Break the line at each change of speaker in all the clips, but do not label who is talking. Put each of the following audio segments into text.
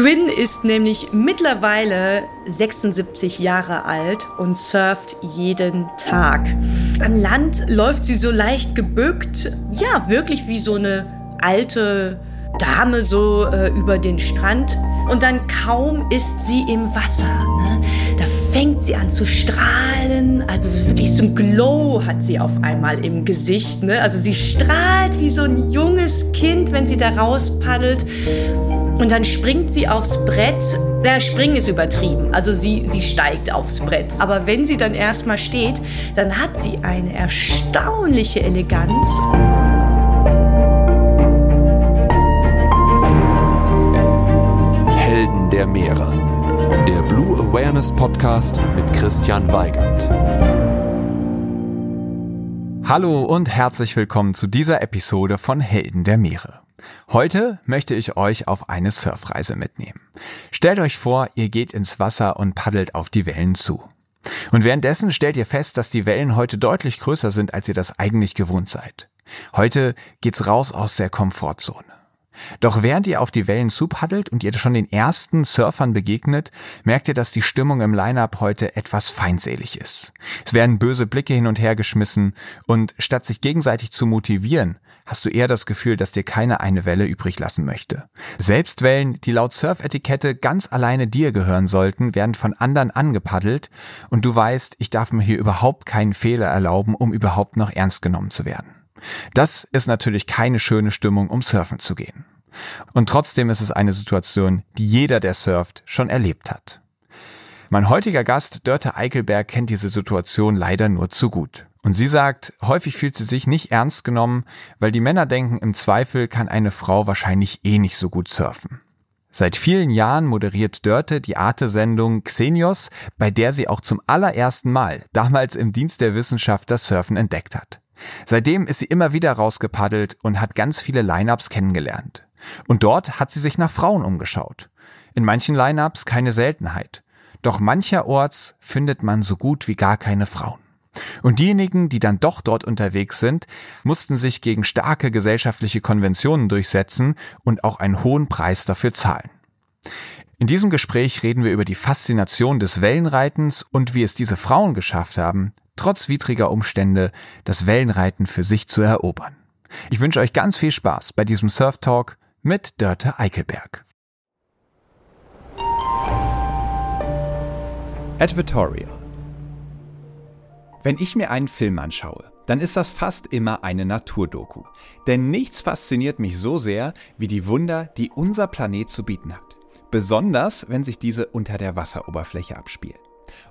Gwyn ist nämlich mittlerweile 76 Jahre alt und surft jeden Tag. An Land läuft sie so leicht gebückt, ja, wirklich wie so eine alte Dame so äh, über den Strand. Und dann kaum ist sie im Wasser. Ne? Da fängt sie an zu strahlen. Also so wirklich so ein Glow hat sie auf einmal im Gesicht. Ne? Also sie strahlt wie so ein junges Kind, wenn sie da rauspaddelt. Und dann springt sie aufs Brett. Der Springen ist übertrieben. Also sie, sie steigt aufs Brett. Aber wenn sie dann erstmal steht, dann hat sie eine erstaunliche Eleganz.
der Meere. Der Blue Awareness Podcast mit Christian Weigand.
Hallo und herzlich willkommen zu dieser Episode von Helden der Meere. Heute möchte ich euch auf eine Surfreise mitnehmen. Stellt euch vor, ihr geht ins Wasser und paddelt auf die Wellen zu. Und währenddessen stellt ihr fest, dass die Wellen heute deutlich größer sind, als ihr das eigentlich gewohnt seid. Heute geht's raus aus der Komfortzone. Doch während ihr auf die Wellen zupaddelt und ihr schon den ersten Surfern begegnet, merkt ihr, dass die Stimmung im Line-Up heute etwas feindselig ist. Es werden böse Blicke hin und her geschmissen und statt sich gegenseitig zu motivieren, hast du eher das Gefühl, dass dir keine eine Welle übrig lassen möchte. Selbst Wellen, die laut Surfetikette ganz alleine dir gehören sollten, werden von anderen angepaddelt und du weißt, ich darf mir hier überhaupt keinen Fehler erlauben, um überhaupt noch ernst genommen zu werden. Das ist natürlich keine schöne Stimmung, um surfen zu gehen. Und trotzdem ist es eine Situation, die jeder, der surft, schon erlebt hat. Mein heutiger Gast, Dörte Eichelberg, kennt diese Situation leider nur zu gut. Und sie sagt, häufig fühlt sie sich nicht ernst genommen, weil die Männer denken, im Zweifel kann eine Frau wahrscheinlich eh nicht so gut surfen. Seit vielen Jahren moderiert Dörte die Arte-Sendung Xenios, bei der sie auch zum allerersten Mal, damals im Dienst der Wissenschaft, das Surfen entdeckt hat. Seitdem ist sie immer wieder rausgepaddelt und hat ganz viele Lineups kennengelernt. Und dort hat sie sich nach Frauen umgeschaut. In manchen Lineups keine Seltenheit. Doch mancherorts findet man so gut wie gar keine Frauen. Und diejenigen, die dann doch dort unterwegs sind, mussten sich gegen starke gesellschaftliche Konventionen durchsetzen und auch einen hohen Preis dafür zahlen. In diesem Gespräch reden wir über die Faszination des Wellenreitens und wie es diese Frauen geschafft haben, trotz widriger Umstände das Wellenreiten für sich zu erobern. Ich wünsche euch ganz viel Spaß bei diesem Surf Talk mit Dörte Eichelberg.
Advertorial Wenn ich mir einen Film anschaue, dann ist das fast immer eine Naturdoku. Denn nichts fasziniert mich so sehr wie die Wunder, die unser Planet zu bieten hat. Besonders, wenn sich diese unter der Wasseroberfläche abspielen.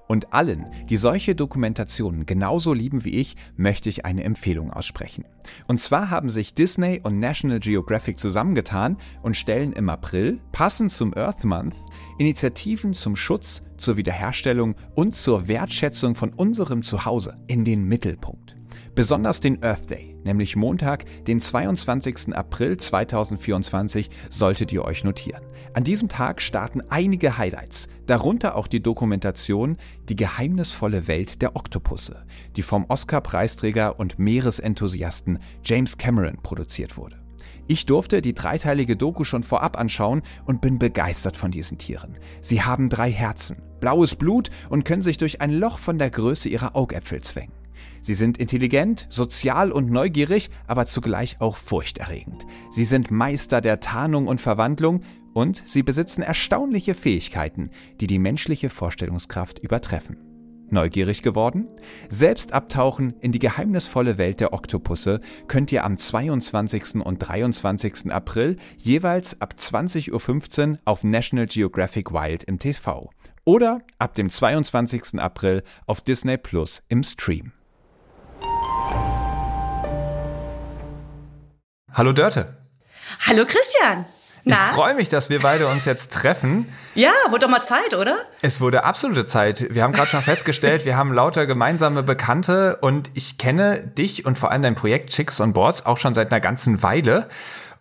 Und allen, die solche Dokumentationen genauso lieben wie ich, möchte ich eine Empfehlung aussprechen. Und zwar haben sich Disney und National Geographic zusammengetan und stellen im April, passend zum Earth Month, Initiativen zum Schutz, zur Wiederherstellung und zur Wertschätzung von unserem Zuhause in den Mittelpunkt. Besonders den Earth Day, nämlich Montag, den 22. April 2024, solltet ihr euch notieren. An diesem Tag starten einige Highlights, darunter auch die Dokumentation Die geheimnisvolle Welt der Oktopusse, die vom Oscar-Preisträger und Meeresenthusiasten James Cameron produziert wurde. Ich durfte die dreiteilige Doku schon vorab anschauen und bin begeistert von diesen Tieren. Sie haben drei Herzen, blaues Blut und können sich durch ein Loch von der Größe ihrer Augäpfel zwängen. Sie sind intelligent, sozial und neugierig, aber zugleich auch furchterregend. Sie sind Meister der Tarnung und Verwandlung und sie besitzen erstaunliche Fähigkeiten, die die menschliche Vorstellungskraft übertreffen. Neugierig geworden? Selbst abtauchen in die geheimnisvolle Welt der Oktopusse könnt ihr am 22. und 23. April jeweils ab 20.15 Uhr auf National Geographic Wild im TV oder ab dem 22. April auf Disney Plus im Stream.
Hallo Dörte.
Hallo Christian.
Na? Ich freue mich, dass wir beide uns jetzt treffen.
Ja, wurde doch mal Zeit, oder?
Es wurde absolute Zeit. Wir haben gerade schon festgestellt, wir haben lauter gemeinsame Bekannte und ich kenne dich und vor allem dein Projekt Chicks on Boards auch schon seit einer ganzen Weile.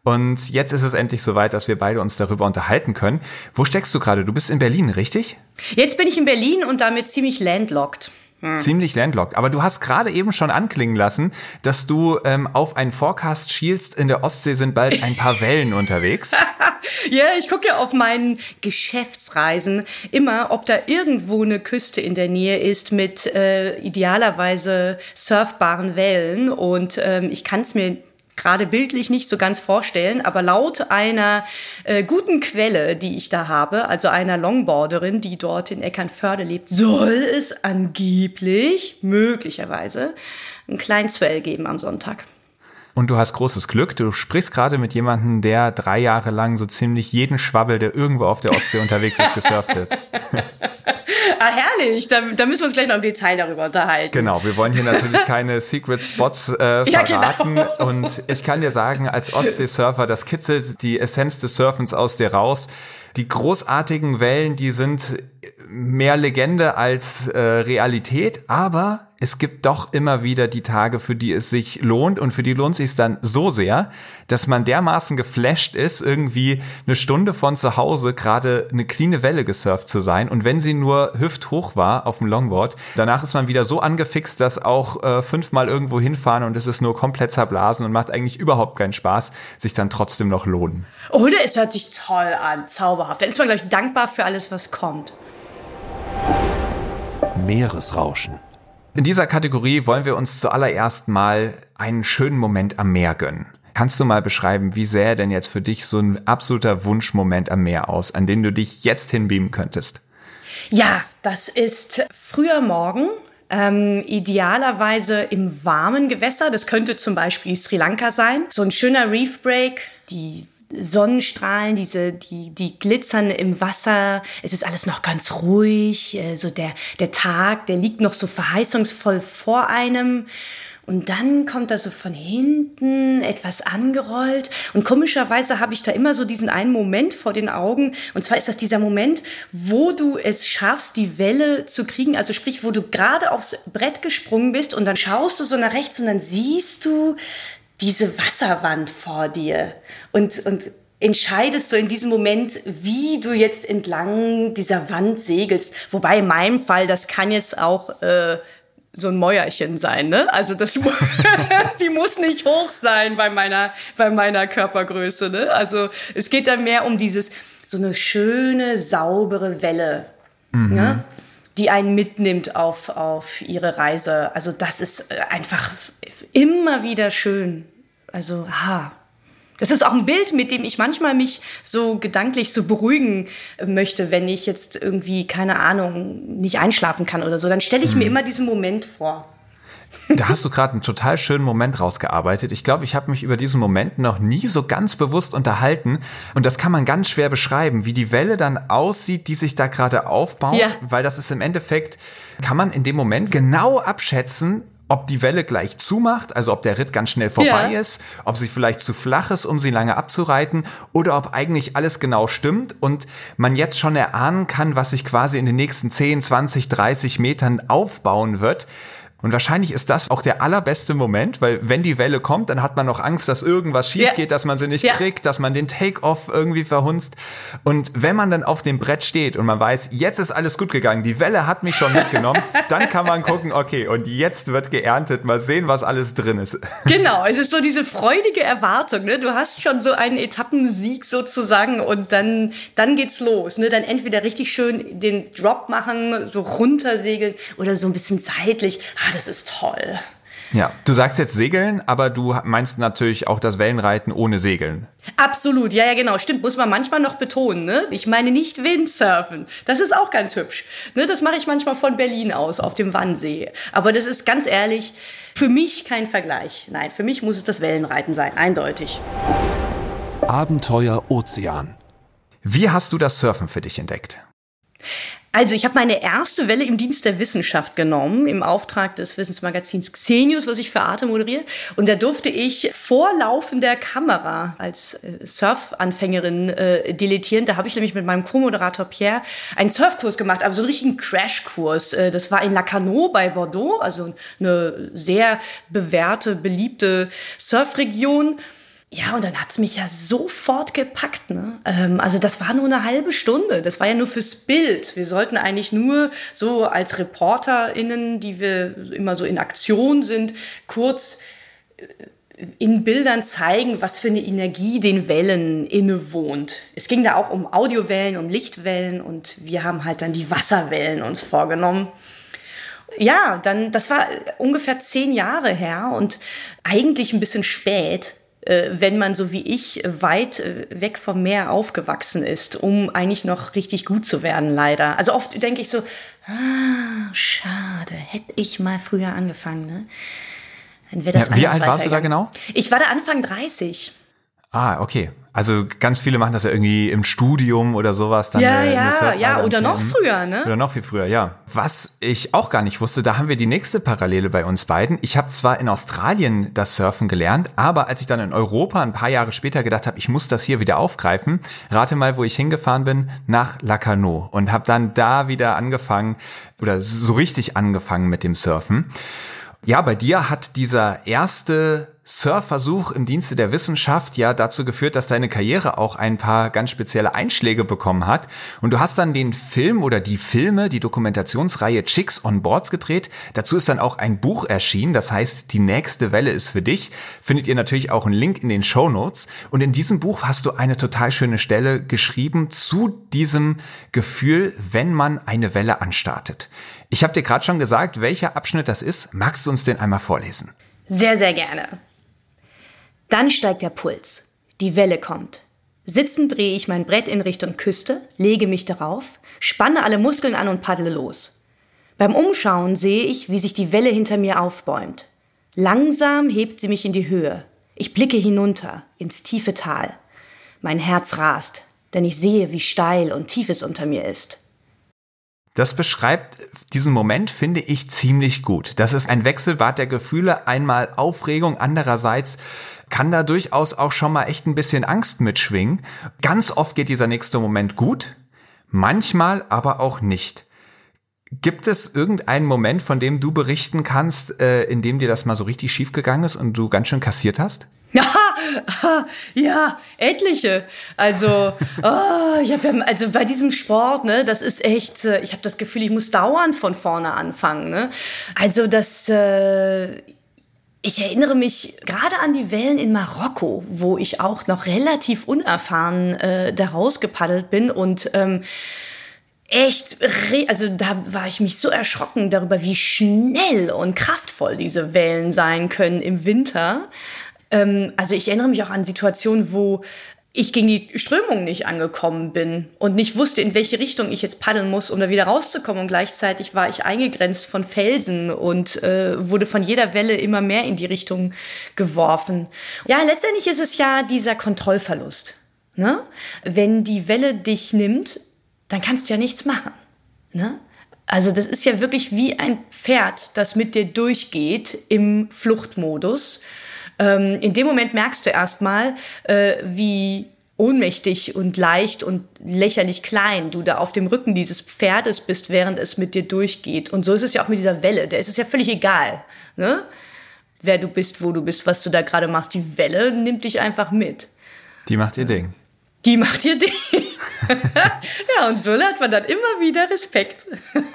Und jetzt ist es endlich soweit, dass wir beide uns darüber unterhalten können. Wo steckst du gerade? Du bist in Berlin, richtig?
Jetzt bin ich in Berlin und damit ziemlich landlocked.
Hm. Ziemlich landlocked. Aber du hast gerade eben schon anklingen lassen, dass du ähm, auf einen Forecast schielst. In der Ostsee sind bald ein paar Wellen unterwegs.
Ja, ich gucke auf meinen Geschäftsreisen immer, ob da irgendwo eine Küste in der Nähe ist mit äh, idealerweise surfbaren Wellen. Und ähm, ich kann es mir gerade bildlich nicht so ganz vorstellen, aber laut einer äh, guten Quelle, die ich da habe, also einer Longboarderin, die dort in Eckernförde lebt, soll es angeblich, möglicherweise, einen kleinen Swell geben am Sonntag.
Und du hast großes Glück. Du sprichst gerade mit jemandem, der drei Jahre lang so ziemlich jeden Schwabbel, der irgendwo auf der Ostsee unterwegs ist, gesurft hat.
ah, herrlich. Da, da, müssen wir uns gleich noch im Detail darüber unterhalten.
Genau, wir wollen hier natürlich keine Secret Spots äh, verraten. Ja, genau. Und ich kann dir sagen, als Ostseesurfer, das kitzelt die Essenz des Surfens aus dir raus. Die großartigen Wellen, die sind mehr Legende als äh, Realität, aber es gibt doch immer wieder die Tage, für die es sich lohnt und für die lohnt sich dann so sehr, dass man dermaßen geflasht ist, irgendwie eine Stunde von zu Hause gerade eine cleane Welle gesurft zu sein und wenn sie nur hüfthoch war auf dem Longboard, danach ist man wieder so angefixt, dass auch äh, fünfmal irgendwo hinfahren und es ist nur komplett zerblasen und macht eigentlich überhaupt keinen Spaß, sich dann trotzdem noch lohnen.
Oder es hört sich toll an, zauberhaft. Dann ist man, glaube ich, dankbar für alles, was kommt.
Meeresrauschen.
In dieser Kategorie wollen wir uns zuallererst mal einen schönen Moment am Meer gönnen. Kannst du mal beschreiben, wie sähe denn jetzt für dich so ein absoluter Wunschmoment am Meer aus, an den du dich jetzt hinbeamen könntest?
Ja, das ist früher Morgen, ähm, idealerweise im warmen Gewässer. Das könnte zum Beispiel Sri Lanka sein. So ein schöner Reef Break, die Sonnenstrahlen, diese, die, die glitzern im Wasser. Es ist alles noch ganz ruhig. Äh, so der, der Tag, der liegt noch so verheißungsvoll vor einem. Und dann kommt er so von hinten etwas angerollt. Und komischerweise habe ich da immer so diesen einen Moment vor den Augen. Und zwar ist das dieser Moment, wo du es schaffst, die Welle zu kriegen. Also sprich, wo du gerade aufs Brett gesprungen bist und dann schaust du so nach rechts und dann siehst du diese Wasserwand vor dir und, und entscheidest so in diesem Moment, wie du jetzt entlang dieser Wand segelst. Wobei in meinem Fall, das kann jetzt auch äh, so ein Mäuerchen sein, ne? Also das die muss nicht hoch sein bei meiner bei meiner Körpergröße, ne? Also es geht dann mehr um dieses so eine schöne saubere Welle, mhm. ne? die einen mitnimmt auf auf ihre Reise. Also das ist äh, einfach immer wieder schön. Also ha, das ist auch ein Bild, mit dem ich manchmal mich so gedanklich so beruhigen möchte, wenn ich jetzt irgendwie, keine Ahnung, nicht einschlafen kann oder so. Dann stelle ich hm. mir immer diesen Moment vor.
Da hast du gerade einen total schönen Moment rausgearbeitet. Ich glaube, ich habe mich über diesen Moment noch nie so ganz bewusst unterhalten. Und das kann man ganz schwer beschreiben, wie die Welle dann aussieht, die sich da gerade aufbaut. Ja. Weil das ist im Endeffekt, kann man in dem Moment genau abschätzen, ob die Welle gleich zumacht, also ob der Ritt ganz schnell vorbei ja. ist, ob sie vielleicht zu flach ist, um sie lange abzureiten, oder ob eigentlich alles genau stimmt und man jetzt schon erahnen kann, was sich quasi in den nächsten 10, 20, 30 Metern aufbauen wird. Und wahrscheinlich ist das auch der allerbeste Moment, weil wenn die Welle kommt, dann hat man noch Angst, dass irgendwas schief geht, dass man sie nicht ja. kriegt, dass man den Take-off irgendwie verhunzt. Und wenn man dann auf dem Brett steht und man weiß, jetzt ist alles gut gegangen, die Welle hat mich schon mitgenommen, dann kann man gucken, okay, und jetzt wird geerntet, mal sehen, was alles drin ist.
Genau, es ist so diese freudige Erwartung, ne? Du hast schon so einen Etappensieg sozusagen und dann, dann geht's los, ne? Dann entweder richtig schön den Drop machen, so runtersegeln oder so ein bisschen seitlich ah, das ist toll.
Ja, du sagst jetzt Segeln, aber du meinst natürlich auch das Wellenreiten ohne Segeln.
Absolut, ja, ja, genau. Stimmt, muss man manchmal noch betonen. Ne? Ich meine nicht Windsurfen. Das ist auch ganz hübsch. Ne? Das mache ich manchmal von Berlin aus auf dem Wannsee. Aber das ist ganz ehrlich für mich kein Vergleich. Nein, für mich muss es das Wellenreiten sein, eindeutig.
Abenteuer Ozean.
Wie hast du das Surfen für dich entdeckt?
Also ich habe meine erste Welle im Dienst der Wissenschaft genommen, im Auftrag des Wissensmagazins Xenius, was ich für Arte moderiere. Und da durfte ich vor laufender Kamera als äh, Surfanfängerin äh, deletieren. Da habe ich nämlich mit meinem Co-Moderator Pierre einen Surfkurs gemacht, aber so einen richtigen Crashkurs. Äh, das war in Lacanau bei Bordeaux, also eine sehr bewährte, beliebte Surfregion. Ja, und dann hat's mich ja sofort gepackt. Ne? Ähm, also das war nur eine halbe Stunde. Das war ja nur fürs Bild. Wir sollten eigentlich nur so als ReporterInnen, die wir immer so in Aktion sind, kurz äh, in Bildern zeigen, was für eine Energie den Wellen innewohnt. Es ging da auch um Audiowellen, um Lichtwellen und wir haben halt dann die Wasserwellen uns vorgenommen. Ja, dann, das war ungefähr zehn Jahre her und eigentlich ein bisschen spät, äh, wenn man so wie ich weit äh, weg vom Meer aufgewachsen ist, um eigentlich noch richtig gut zu werden, leider. Also oft denke ich so, ah, schade, hätte ich mal früher angefangen, ne?
Dann das ja, wie alt warst du da genau?
Ich war da Anfang 30.
Ah, okay. Also ganz viele machen das ja irgendwie im Studium oder sowas.
Dann ja, eine, ja, ja, oder noch früher, ne?
Oder noch viel früher, ja. Was ich auch gar nicht wusste, da haben wir die nächste Parallele bei uns beiden. Ich habe zwar in Australien das Surfen gelernt, aber als ich dann in Europa ein paar Jahre später gedacht habe, ich muss das hier wieder aufgreifen, rate mal, wo ich hingefahren bin, nach Lacanau und habe dann da wieder angefangen oder so richtig angefangen mit dem Surfen. Ja, bei dir hat dieser erste Surfversuch im Dienste der Wissenschaft ja dazu geführt, dass deine Karriere auch ein paar ganz spezielle Einschläge bekommen hat. Und du hast dann den Film oder die Filme, die Dokumentationsreihe Chicks on Boards gedreht. Dazu ist dann auch ein Buch erschienen, das heißt Die nächste Welle ist für dich. Findet ihr natürlich auch einen Link in den Show Notes. Und in diesem Buch hast du eine total schöne Stelle geschrieben zu diesem Gefühl, wenn man eine Welle anstartet. Ich habe dir gerade schon gesagt, welcher Abschnitt das ist. Magst du uns den einmal vorlesen?
Sehr, sehr gerne. Dann steigt der Puls. Die Welle kommt. Sitzend drehe ich mein Brett in Richtung Küste, lege mich darauf, spanne alle Muskeln an und paddle los. Beim Umschauen sehe ich, wie sich die Welle hinter mir aufbäumt. Langsam hebt sie mich in die Höhe. Ich blicke hinunter, ins tiefe Tal. Mein Herz rast, denn ich sehe, wie steil und tief es unter mir ist.
Das beschreibt diesen Moment, finde ich, ziemlich gut. Das ist ein Wechselbad der Gefühle, einmal Aufregung, andererseits kann da durchaus auch schon mal echt ein bisschen Angst mitschwingen. Ganz oft geht dieser nächste Moment gut, manchmal aber auch nicht. Gibt es irgendeinen Moment, von dem du berichten kannst, äh, in dem dir das mal so richtig schief gegangen ist und du ganz schön kassiert hast?
ja, etliche. Also, oh, ich habe ja, also bei diesem Sport, ne, das ist echt, äh, ich habe das Gefühl, ich muss dauernd von vorne anfangen. Ne? Also das, äh, ich erinnere mich gerade an die Wellen in Marokko, wo ich auch noch relativ unerfahren äh, da rausgepaddelt bin und ähm, echt, also da war ich mich so erschrocken darüber, wie schnell und kraftvoll diese Wellen sein können im Winter. Ähm, also ich erinnere mich auch an Situationen, wo ich gegen die Strömung nicht angekommen bin und nicht wusste, in welche Richtung ich jetzt paddeln muss, um da wieder rauszukommen. Und gleichzeitig war ich eingegrenzt von Felsen und äh, wurde von jeder Welle immer mehr in die Richtung geworfen. Ja, letztendlich ist es ja dieser Kontrollverlust. Ne? Wenn die Welle dich nimmt, dann kannst du ja nichts machen. Ne? Also das ist ja wirklich wie ein Pferd, das mit dir durchgeht im Fluchtmodus ähm, in dem Moment merkst du erstmal, äh, wie ohnmächtig und leicht und lächerlich klein du da auf dem Rücken dieses Pferdes bist, während es mit dir durchgeht. Und so ist es ja auch mit dieser Welle. Der ist es ja völlig egal, ne? wer du bist, wo du bist, was du da gerade machst. Die Welle nimmt dich einfach mit.
Die macht ihr Ding.
Die macht ihr Ding. ja, und so lernt man dann immer wieder Respekt.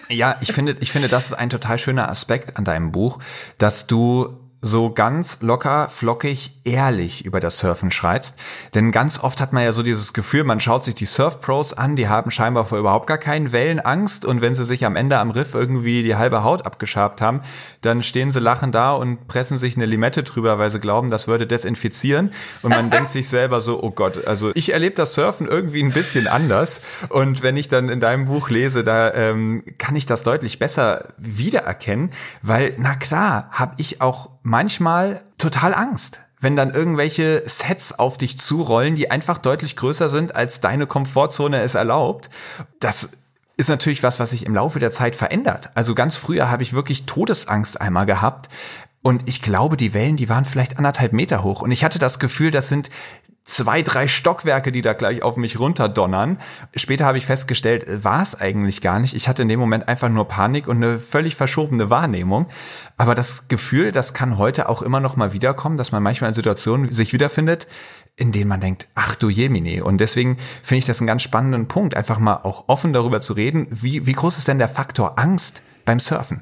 ja, ich finde, ich finde, das ist ein total schöner Aspekt an deinem Buch, dass du so ganz locker, flockig, ehrlich über das Surfen schreibst. Denn ganz oft hat man ja so dieses Gefühl, man schaut sich die Surf-Pros an, die haben scheinbar vor überhaupt gar keinen Wellenangst und wenn sie sich am Ende am Riff irgendwie die halbe Haut abgeschabt haben, dann stehen sie lachend da und pressen sich eine Limette drüber, weil sie glauben, das würde desinfizieren. Und man denkt sich selber so, oh Gott, also ich erlebe das Surfen irgendwie ein bisschen anders. Und wenn ich dann in deinem Buch lese, da ähm, kann ich das deutlich besser wiedererkennen, weil, na klar, habe ich auch manchmal total Angst wenn dann irgendwelche Sets auf dich zurollen, die einfach deutlich größer sind, als deine Komfortzone es erlaubt. Das ist natürlich was, was sich im Laufe der Zeit verändert. Also ganz früher habe ich wirklich Todesangst einmal gehabt. Und ich glaube, die Wellen, die waren vielleicht anderthalb Meter hoch. Und ich hatte das Gefühl, das sind zwei, drei Stockwerke, die da gleich auf mich runterdonnern. Später habe ich festgestellt, war es eigentlich gar nicht. Ich hatte in dem Moment einfach nur Panik und eine völlig verschobene Wahrnehmung. Aber das Gefühl, das kann heute auch immer noch mal wiederkommen, dass man manchmal in Situationen sich wiederfindet, in denen man denkt, ach du Jemine. Und deswegen finde ich das einen ganz spannenden Punkt, einfach mal auch offen darüber zu reden, wie, wie groß ist denn der Faktor Angst beim Surfen?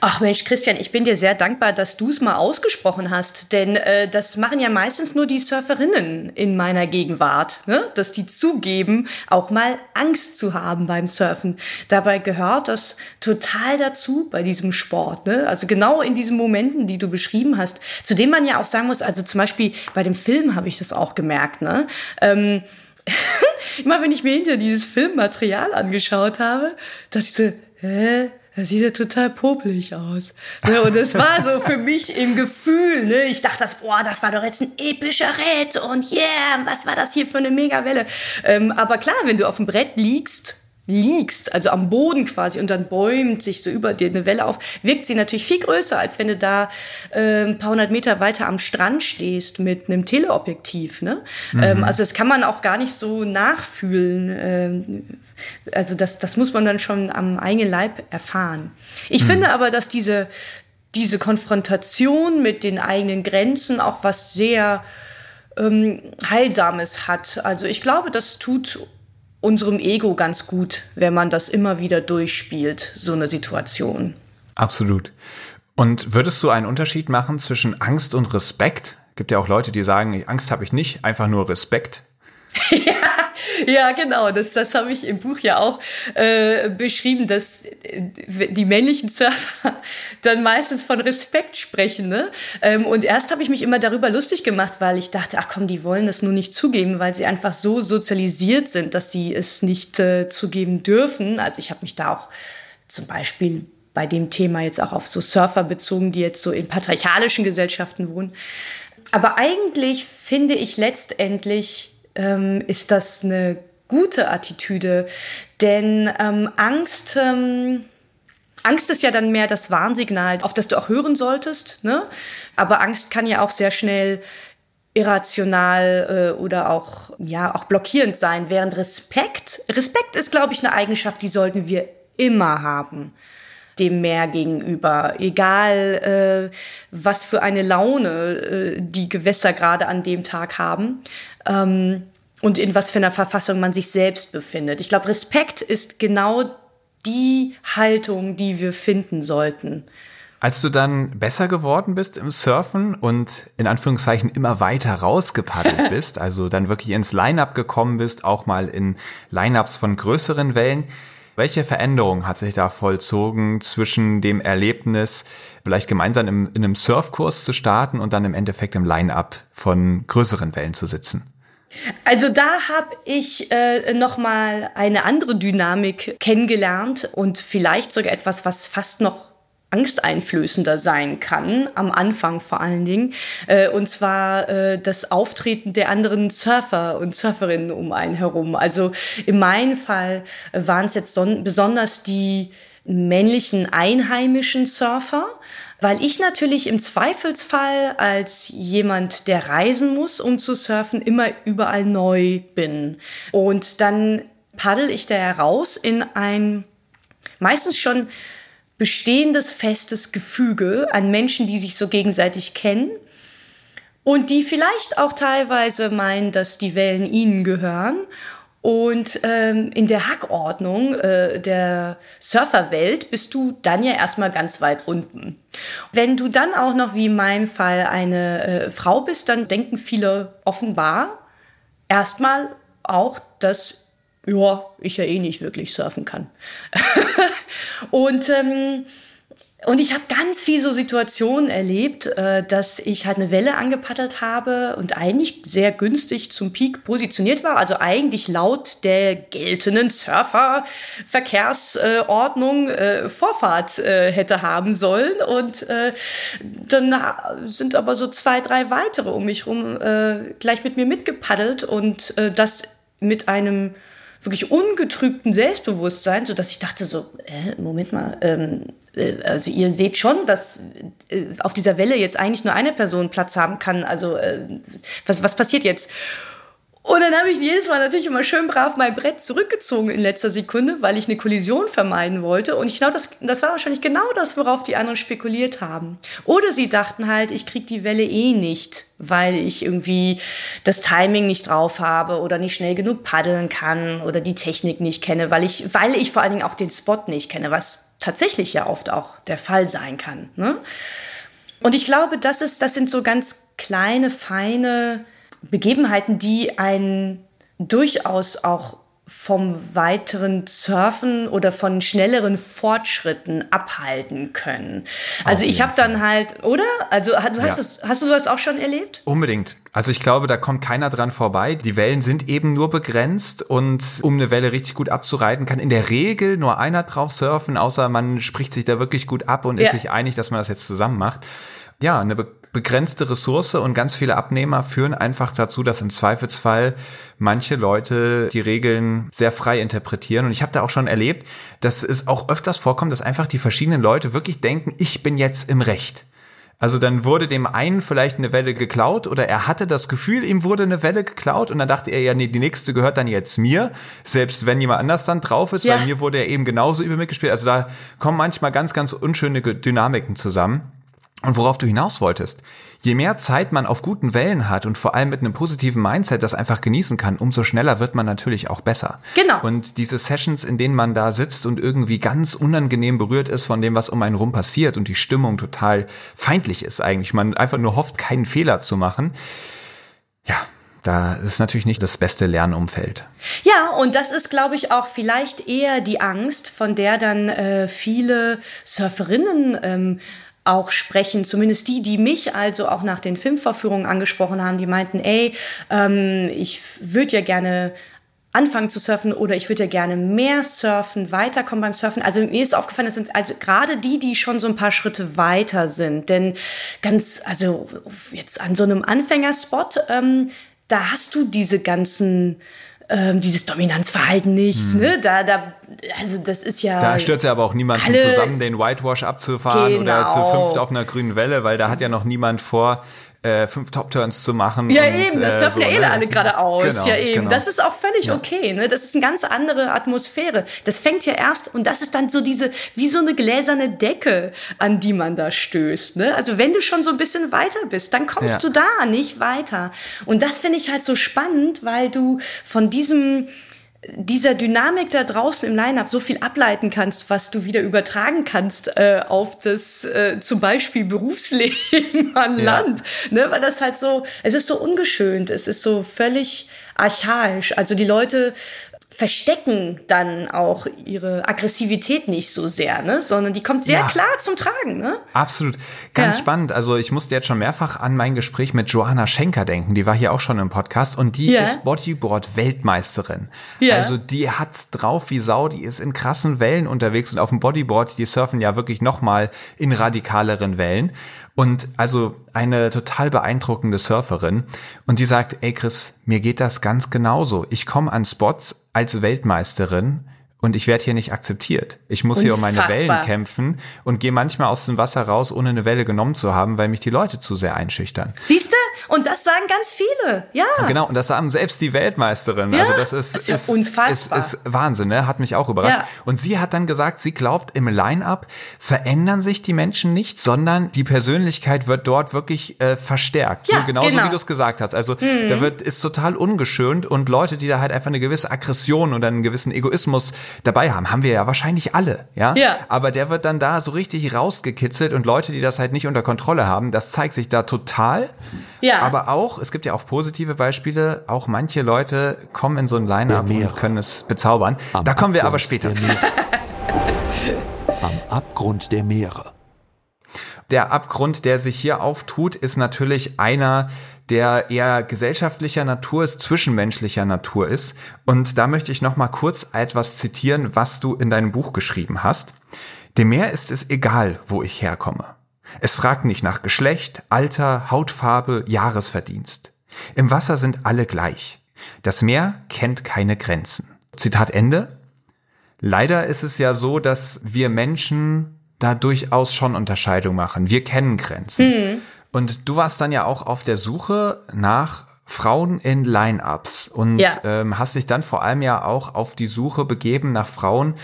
Ach Mensch, Christian, ich bin dir sehr dankbar, dass du es mal ausgesprochen hast, denn äh, das machen ja meistens nur die Surferinnen in meiner Gegenwart, ne? dass die zugeben, auch mal Angst zu haben beim Surfen. Dabei gehört das total dazu bei diesem Sport, ne? also genau in diesen Momenten, die du beschrieben hast, zu dem man ja auch sagen muss, also zum Beispiel bei dem Film habe ich das auch gemerkt, ne? Ähm, immer wenn ich mir hinter dieses Filmmaterial angeschaut habe, dachte ich so, hä? Das sieht ja total popelig aus. Ne? Und es war so für mich im Gefühl, ne? ich dachte, das, boah, das war doch jetzt ein epischer Ritt und yeah, was war das hier für eine Megawelle. Ähm, aber klar, wenn du auf dem Brett liegst liegst, also am Boden quasi, und dann bäumt sich so über dir eine Welle auf, wirkt sie natürlich viel größer, als wenn du da äh, ein paar hundert Meter weiter am Strand stehst mit einem Teleobjektiv. Ne? Mhm. Ähm, also das kann man auch gar nicht so nachfühlen. Ähm, also das, das muss man dann schon am eigenen Leib erfahren. Ich mhm. finde aber, dass diese, diese Konfrontation mit den eigenen Grenzen auch was sehr ähm, Heilsames hat. Also ich glaube, das tut unserem Ego ganz gut, wenn man das immer wieder durchspielt, so eine Situation.
Absolut. Und würdest du einen Unterschied machen zwischen Angst und Respekt? Gibt ja auch Leute, die sagen, Angst habe ich nicht, einfach nur Respekt.
ja, ja, genau. Das, das habe ich im Buch ja auch äh, beschrieben, dass äh, die männlichen Surfer dann meistens von Respekt sprechen. Ne? Ähm, und erst habe ich mich immer darüber lustig gemacht, weil ich dachte, ach komm, die wollen das nur nicht zugeben, weil sie einfach so sozialisiert sind, dass sie es nicht äh, zugeben dürfen. Also ich habe mich da auch zum Beispiel bei dem Thema jetzt auch auf so Surfer bezogen, die jetzt so in patriarchalischen Gesellschaften wohnen. Aber eigentlich finde ich letztendlich, ähm, ist das eine gute Attitüde. Denn ähm, Angst, ähm, Angst ist ja dann mehr das Warnsignal, auf das du auch hören solltest. Ne? Aber Angst kann ja auch sehr schnell irrational äh, oder auch ja auch blockierend sein, während Respekt Respekt ist glaube ich eine Eigenschaft, die sollten wir immer haben dem Meer gegenüber, egal äh, was für eine Laune äh, die Gewässer gerade an dem Tag haben. Ähm, und in was für einer Verfassung man sich selbst befindet. Ich glaube, Respekt ist genau die Haltung, die wir finden sollten.
Als du dann besser geworden bist im Surfen und in Anführungszeichen immer weiter rausgepaddelt bist, also dann wirklich ins Line-up gekommen bist, auch mal in Line-ups von größeren Wellen, welche Veränderung hat sich da vollzogen zwischen dem Erlebnis, vielleicht gemeinsam im, in einem Surfkurs zu starten und dann im Endeffekt im Line-up von größeren Wellen zu sitzen?
Also da habe ich äh, noch mal eine andere Dynamik kennengelernt und vielleicht sogar etwas, was fast noch angsteinflößender sein kann, am Anfang vor allen Dingen, äh, und zwar äh, das Auftreten der anderen Surfer und Surferinnen um einen herum. Also in meinem Fall waren es jetzt besonders die männlichen einheimischen Surfer, weil ich natürlich im Zweifelsfall als jemand, der reisen muss, um zu surfen, immer überall neu bin. Und dann paddel ich da heraus in ein meistens schon bestehendes, festes Gefüge an Menschen, die sich so gegenseitig kennen und die vielleicht auch teilweise meinen, dass die Wellen ihnen gehören und ähm, in der Hackordnung äh, der Surferwelt bist du dann ja erstmal ganz weit unten. Wenn du dann auch noch wie in meinem Fall eine äh, Frau bist, dann denken viele offenbar erstmal auch, dass ja, ich ja eh nicht wirklich surfen kann. und ähm, und ich habe ganz viel so Situationen erlebt, äh, dass ich halt eine Welle angepaddelt habe und eigentlich sehr günstig zum Peak positioniert war. Also eigentlich laut der geltenden Surferverkehrsordnung äh, Vorfahrt äh, hätte haben sollen. Und dann sind aber so zwei, drei weitere um mich rum gleich mit mir mitgepaddelt und das mit einem wirklich ungetrübten Selbstbewusstsein, so dass ich dachte so, äh, Moment mal, ähm, äh, also ihr seht schon, dass äh, auf dieser Welle jetzt eigentlich nur eine Person Platz haben kann. Also äh, was, was passiert jetzt? Und dann habe ich jedes Mal natürlich immer schön brav mein Brett zurückgezogen in letzter Sekunde, weil ich eine Kollision vermeiden wollte. Und ich glaube, das, das war wahrscheinlich genau das, worauf die anderen spekuliert haben. Oder sie dachten halt, ich krieg die Welle eh nicht, weil ich irgendwie das Timing nicht drauf habe oder nicht schnell genug paddeln kann oder die Technik nicht kenne, weil ich, weil ich vor allen Dingen auch den Spot nicht kenne, was tatsächlich ja oft auch der Fall sein kann. Ne? Und ich glaube, das, ist, das sind so ganz kleine, feine Begebenheiten, die einen durchaus auch vom weiteren Surfen oder von schnelleren Fortschritten abhalten können. Also ich habe dann halt, oder? Also du hast, ja. es, hast du sowas auch schon erlebt?
Unbedingt. Also ich glaube, da kommt keiner dran vorbei. Die Wellen sind eben nur begrenzt und um eine Welle richtig gut abzureiten, kann in der Regel nur einer drauf surfen, außer man spricht sich da wirklich gut ab und ja. ist sich einig, dass man das jetzt zusammen macht. Ja, eine begrenzte Ressource und ganz viele Abnehmer führen einfach dazu, dass im Zweifelsfall manche Leute die Regeln sehr frei interpretieren. Und ich habe da auch schon erlebt, dass es auch öfters vorkommt, dass einfach die verschiedenen Leute wirklich denken, ich bin jetzt im Recht. Also dann wurde dem einen vielleicht eine Welle geklaut oder er hatte das Gefühl, ihm wurde eine Welle geklaut und dann dachte er ja, nee, die nächste gehört dann jetzt mir, selbst wenn jemand anders dann drauf ist, ja. weil mir wurde er eben genauso über mitgespielt. Also da kommen manchmal ganz, ganz unschöne Dynamiken zusammen. Und worauf du hinaus wolltest, je mehr Zeit man auf guten Wellen hat und vor allem mit einem positiven Mindset das einfach genießen kann, umso schneller wird man natürlich auch besser.
Genau.
Und diese Sessions, in denen man da sitzt und irgendwie ganz unangenehm berührt ist von dem, was um einen rum passiert und die Stimmung total feindlich ist eigentlich, man einfach nur hofft, keinen Fehler zu machen, ja, da ist natürlich nicht das beste Lernumfeld.
Ja, und das ist, glaube ich, auch vielleicht eher die Angst, von der dann äh, viele Surferinnen ähm, auch sprechen, zumindest die, die mich also auch nach den Filmvorführungen angesprochen haben, die meinten, ey, ähm, ich würde ja gerne anfangen zu surfen oder ich würde ja gerne mehr surfen, weiterkommen beim Surfen. Also mir ist aufgefallen, das sind also gerade die, die schon so ein paar Schritte weiter sind. Denn ganz, also jetzt an so einem Anfängerspot, ähm, da hast du diese ganzen ähm, dieses Dominanzverhalten nicht. Hm. Ne? Da, da, also das ist ja.
Da stürzt ja aber auch niemanden zusammen, den Whitewash abzufahren genau. oder zu fünft auf einer grünen Welle, weil da hat ja noch niemand vor, äh, fünf Top-Turns zu machen.
Ja, und, eben, das äh, surfen so, ja eh ne? alle geradeaus. Genau, ja, eben. Genau. Das ist auch völlig ja. okay. Ne? Das ist eine ganz andere Atmosphäre. Das fängt ja erst, und das ist dann so diese, wie so eine gläserne Decke, an die man da stößt. Ne? Also wenn du schon so ein bisschen weiter bist, dann kommst ja. du da nicht weiter. Und das finde ich halt so spannend, weil du von diesem dieser Dynamik da draußen im Line-Up so viel ableiten kannst, was du wieder übertragen kannst äh, auf das äh, zum Beispiel Berufsleben an ja. Land. Ne? Weil das halt so, es ist so ungeschönt, es ist so völlig archaisch. Also die Leute verstecken dann auch ihre Aggressivität nicht so sehr, ne? sondern die kommt sehr ja. klar zum Tragen. Ne?
Absolut. Ganz ja. spannend. Also ich musste jetzt schon mehrfach an mein Gespräch mit Johanna Schenker denken. Die war hier auch schon im Podcast und die ja. ist Bodyboard-Weltmeisterin. Ja. Also die hat's drauf wie Sau. Die ist in krassen Wellen unterwegs und auf dem Bodyboard, die surfen ja wirklich nochmal in radikaleren Wellen. Und also eine total beeindruckende Surferin. Und die sagt, ey Chris, mir geht das ganz genauso. Ich komme an Spots als Weltmeisterin und ich werde hier nicht akzeptiert. Ich muss Unfassbar. hier um meine Wellen kämpfen und gehe manchmal aus dem Wasser raus, ohne eine Welle genommen zu haben, weil mich die Leute zu sehr einschüchtern.
Siehst du? Und das sagen ganz viele. Ja.
Genau, und das sagen selbst die Weltmeisterin. Ja, also das ist, das ist, ist, unfassbar. Ist, ist Wahnsinn, ne? Hat mich auch überrascht. Ja. Und sie hat dann gesagt, sie glaubt, im Line-up verändern sich die Menschen nicht, sondern die Persönlichkeit wird dort wirklich äh, verstärkt. Ja, so genauso genau. wie du es gesagt hast. Also mhm. da wird ist total ungeschönt und Leute, die da halt einfach eine gewisse Aggression und einen gewissen Egoismus dabei haben, haben wir ja wahrscheinlich alle, ja? ja. Aber der wird dann da so richtig rausgekitzelt und Leute, die das halt nicht unter Kontrolle haben, das zeigt sich da total. Ja. Aber auch, es gibt ja auch positive Beispiele, auch manche Leute kommen in so ein Line-Up und können es bezaubern. Am da kommen wir aber später zu.
Am Abgrund der Meere.
Der Abgrund, der sich hier auftut, ist natürlich einer, der eher gesellschaftlicher Natur ist, zwischenmenschlicher Natur ist. Und da möchte ich noch mal kurz etwas zitieren, was du in deinem Buch geschrieben hast. Dem Meer ist es egal, wo ich herkomme. Es fragt nicht nach Geschlecht, Alter, Hautfarbe, Jahresverdienst. Im Wasser sind alle gleich. Das Meer kennt keine Grenzen. Zitat Ende. Leider ist es ja so, dass wir Menschen da durchaus schon Unterscheidung machen. Wir kennen Grenzen. Mhm. Und du warst dann ja auch auf der Suche nach Frauen in Line-ups und ja. ähm, hast dich dann vor allem ja auch auf die Suche begeben nach Frauen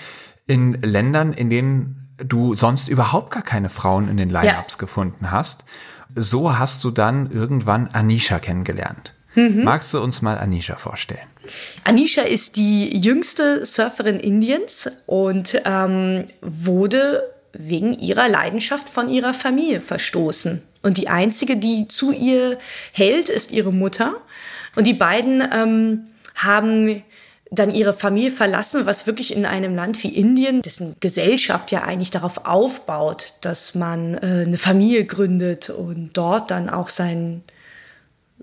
in Ländern, in denen du sonst überhaupt gar keine Frauen in den Line-Ups ja. gefunden hast. So hast du dann irgendwann Anisha kennengelernt. Mhm. Magst du uns mal Anisha vorstellen?
Anisha ist die jüngste Surferin Indiens und ähm, wurde wegen ihrer Leidenschaft von ihrer Familie verstoßen. Und die einzige, die zu ihr hält, ist ihre Mutter. Und die beiden ähm, haben dann ihre Familie verlassen, was wirklich in einem Land wie Indien, dessen Gesellschaft ja eigentlich darauf aufbaut, dass man äh, eine Familie gründet und dort dann auch sein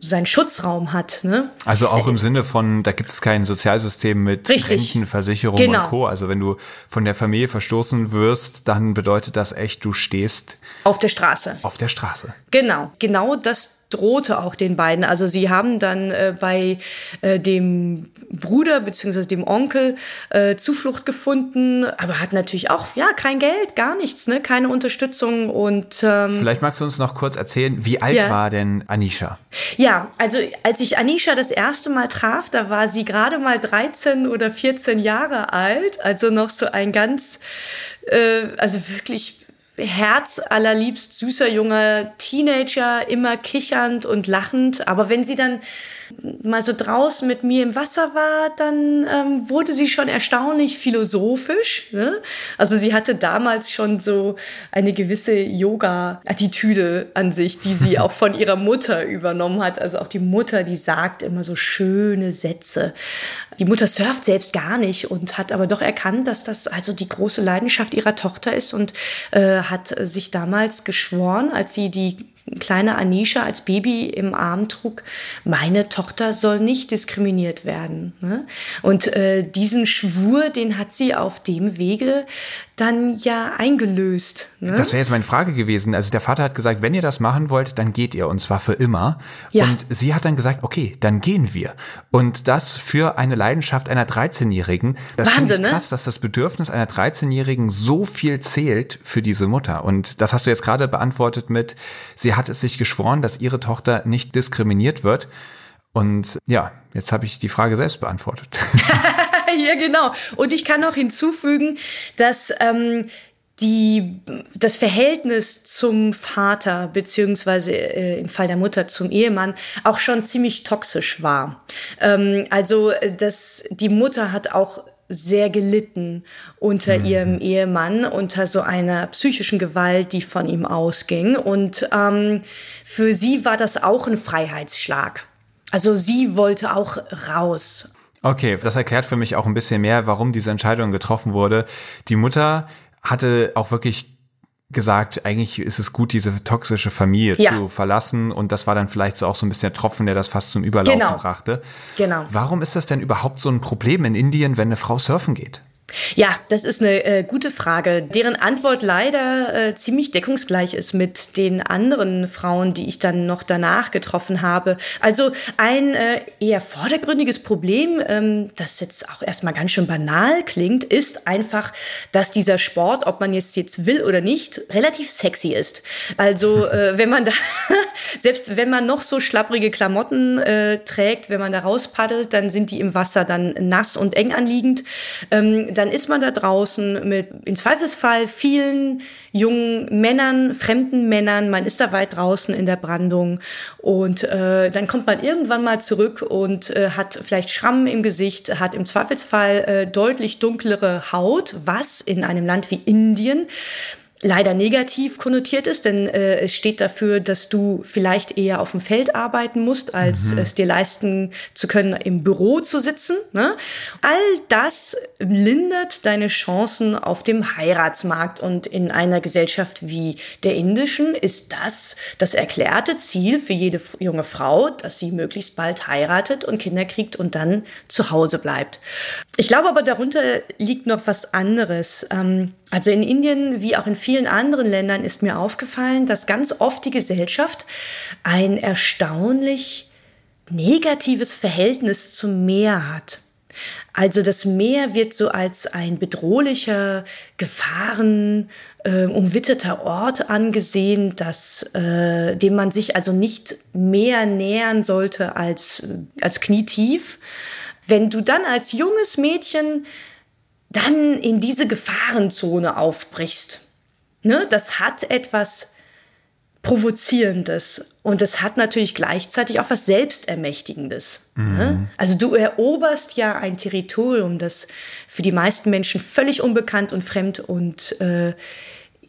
seinen Schutzraum hat. Ne?
Also auch im Sinne von, da gibt es kein Sozialsystem mit Richtig. Rentenversicherung genau. und Co. Also wenn du von der Familie verstoßen wirst, dann bedeutet das echt, du stehst
auf der Straße.
Auf der Straße.
Genau, genau das drohte auch den beiden. Also sie haben dann äh, bei äh, dem Bruder beziehungsweise dem Onkel äh, Zuflucht gefunden, aber hat natürlich auch ja kein Geld, gar nichts, ne, keine Unterstützung und
ähm, vielleicht magst du uns noch kurz erzählen, wie alt ja. war denn Anisha?
Ja, also als ich Anisha das erste Mal traf, da war sie gerade mal 13 oder 14 Jahre alt, also noch so ein ganz äh, also wirklich herzallerliebst süßer junger Teenager, immer kichernd und lachend. Aber wenn sie dann mal so draußen mit mir im Wasser war, dann ähm, wurde sie schon erstaunlich philosophisch. Ne? Also sie hatte damals schon so eine gewisse Yoga-Attitüde an sich, die sie auch von ihrer Mutter übernommen hat. Also auch die Mutter, die sagt immer so schöne Sätze. Die Mutter surft selbst gar nicht und hat aber doch erkannt, dass das also die große Leidenschaft ihrer Tochter ist und äh, hat sich damals geschworen, als sie die kleine Anisha als Baby im Arm trug, meine Tochter soll nicht diskriminiert werden. Ne? Und äh, diesen Schwur, den hat sie auf dem Wege dann ja eingelöst.
Ne? Das wäre jetzt meine Frage gewesen. Also der Vater hat gesagt, wenn ihr das machen wollt, dann geht ihr und zwar für immer. Ja. Und sie hat dann gesagt, okay, dann gehen wir. Und das für eine Leidenschaft einer 13-Jährigen. Das finde ich ne? krass, ne? dass das Bedürfnis einer 13-Jährigen so viel zählt für diese Mutter. Und das hast du jetzt gerade beantwortet mit, sie hat es sich geschworen, dass ihre Tochter nicht diskriminiert wird. Und ja, jetzt habe ich die Frage selbst beantwortet.
ja, genau. Und ich kann noch hinzufügen, dass ähm, die, das Verhältnis zum Vater beziehungsweise äh, im Fall der Mutter zum Ehemann auch schon ziemlich toxisch war. Ähm, also dass die Mutter hat auch sehr gelitten unter mhm. ihrem Ehemann, unter so einer psychischen Gewalt, die von ihm ausging. Und ähm, für sie war das auch ein Freiheitsschlag. Also sie wollte auch raus.
Okay, das erklärt für mich auch ein bisschen mehr, warum diese Entscheidung getroffen wurde. Die Mutter hatte auch wirklich gesagt, eigentlich ist es gut, diese toxische Familie ja. zu verlassen. Und das war dann vielleicht so auch so ein bisschen der Tropfen, der das fast zum Überlaufen genau. brachte. Genau. Warum ist das denn überhaupt so ein Problem in Indien, wenn eine Frau surfen geht?
Ja, das ist eine äh, gute Frage, deren Antwort leider äh, ziemlich deckungsgleich ist mit den anderen Frauen, die ich dann noch danach getroffen habe. Also ein äh, eher vordergründiges Problem, ähm, das jetzt auch erstmal ganz schön banal klingt, ist einfach, dass dieser Sport, ob man jetzt jetzt will oder nicht, relativ sexy ist. Also äh, wenn man da, selbst wenn man noch so schlapprige Klamotten äh, trägt, wenn man da rauspaddelt, dann sind die im Wasser dann nass und eng anliegend. Ähm, dann ist man da draußen mit im Zweifelsfall vielen jungen Männern, fremden Männern, man ist da weit draußen in der Brandung. Und äh, dann kommt man irgendwann mal zurück und äh, hat vielleicht Schrammen im Gesicht, hat im Zweifelsfall äh, deutlich dunklere Haut, was in einem Land wie Indien leider negativ konnotiert ist, denn äh, es steht dafür, dass du vielleicht eher auf dem Feld arbeiten musst, als mhm. es dir leisten zu können, im Büro zu sitzen. Ne? All das lindert deine Chancen auf dem Heiratsmarkt und in einer Gesellschaft wie der indischen ist das das erklärte Ziel für jede junge Frau, dass sie möglichst bald heiratet und Kinder kriegt und dann zu Hause bleibt. Ich glaube aber darunter liegt noch was anderes. Ähm, also in Indien wie auch in vielen anderen Ländern ist mir aufgefallen, dass ganz oft die Gesellschaft ein erstaunlich negatives Verhältnis zum Meer hat. Also das Meer wird so als ein bedrohlicher, gefahren, äh, umwitterter Ort angesehen, dass, äh, dem man sich also nicht mehr nähern sollte als, als knietief. Wenn du dann als junges Mädchen dann in diese Gefahrenzone aufbrichst. Ne? Das hat etwas Provozierendes. Und das hat natürlich gleichzeitig auch was Selbstermächtigendes. Mhm. Ne? Also du eroberst ja ein Territorium, das für die meisten Menschen völlig unbekannt und fremd und äh,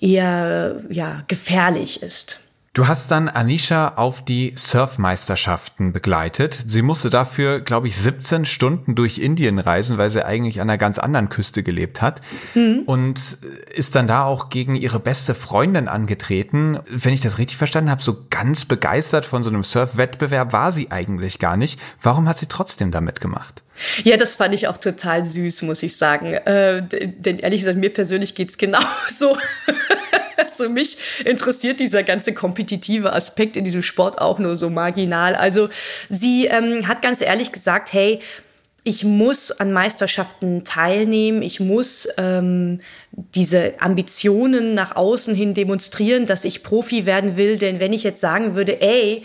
eher ja, gefährlich ist.
Du hast dann Anisha auf die Surfmeisterschaften begleitet. Sie musste dafür, glaube ich, 17 Stunden durch Indien reisen, weil sie eigentlich an einer ganz anderen Küste gelebt hat. Mhm. Und ist dann da auch gegen ihre beste Freundin angetreten. Wenn ich das richtig verstanden habe, so ganz begeistert von so einem Surfwettbewerb war sie eigentlich gar nicht. Warum hat sie trotzdem damit gemacht?
Ja, das fand ich auch total süß, muss ich sagen. Äh, denn ehrlich gesagt, mir persönlich geht's genauso. Also mich interessiert dieser ganze kompetitive Aspekt in diesem Sport auch nur so marginal. Also sie ähm, hat ganz ehrlich gesagt, hey, ich muss an Meisterschaften teilnehmen, ich muss ähm, diese Ambitionen nach außen hin demonstrieren, dass ich Profi werden will. Denn wenn ich jetzt sagen würde, ey,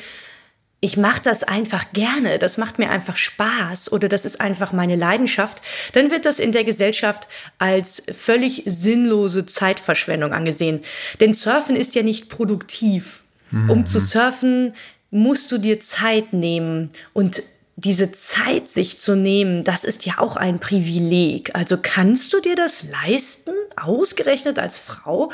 ich mache das einfach gerne, das macht mir einfach Spaß oder das ist einfach meine Leidenschaft, dann wird das in der Gesellschaft als völlig sinnlose Zeitverschwendung angesehen. Denn Surfen ist ja nicht produktiv. Mhm. Um zu surfen, musst du dir Zeit nehmen und diese Zeit sich zu nehmen, das ist ja auch ein Privileg. Also kannst du dir das leisten, ausgerechnet als Frau?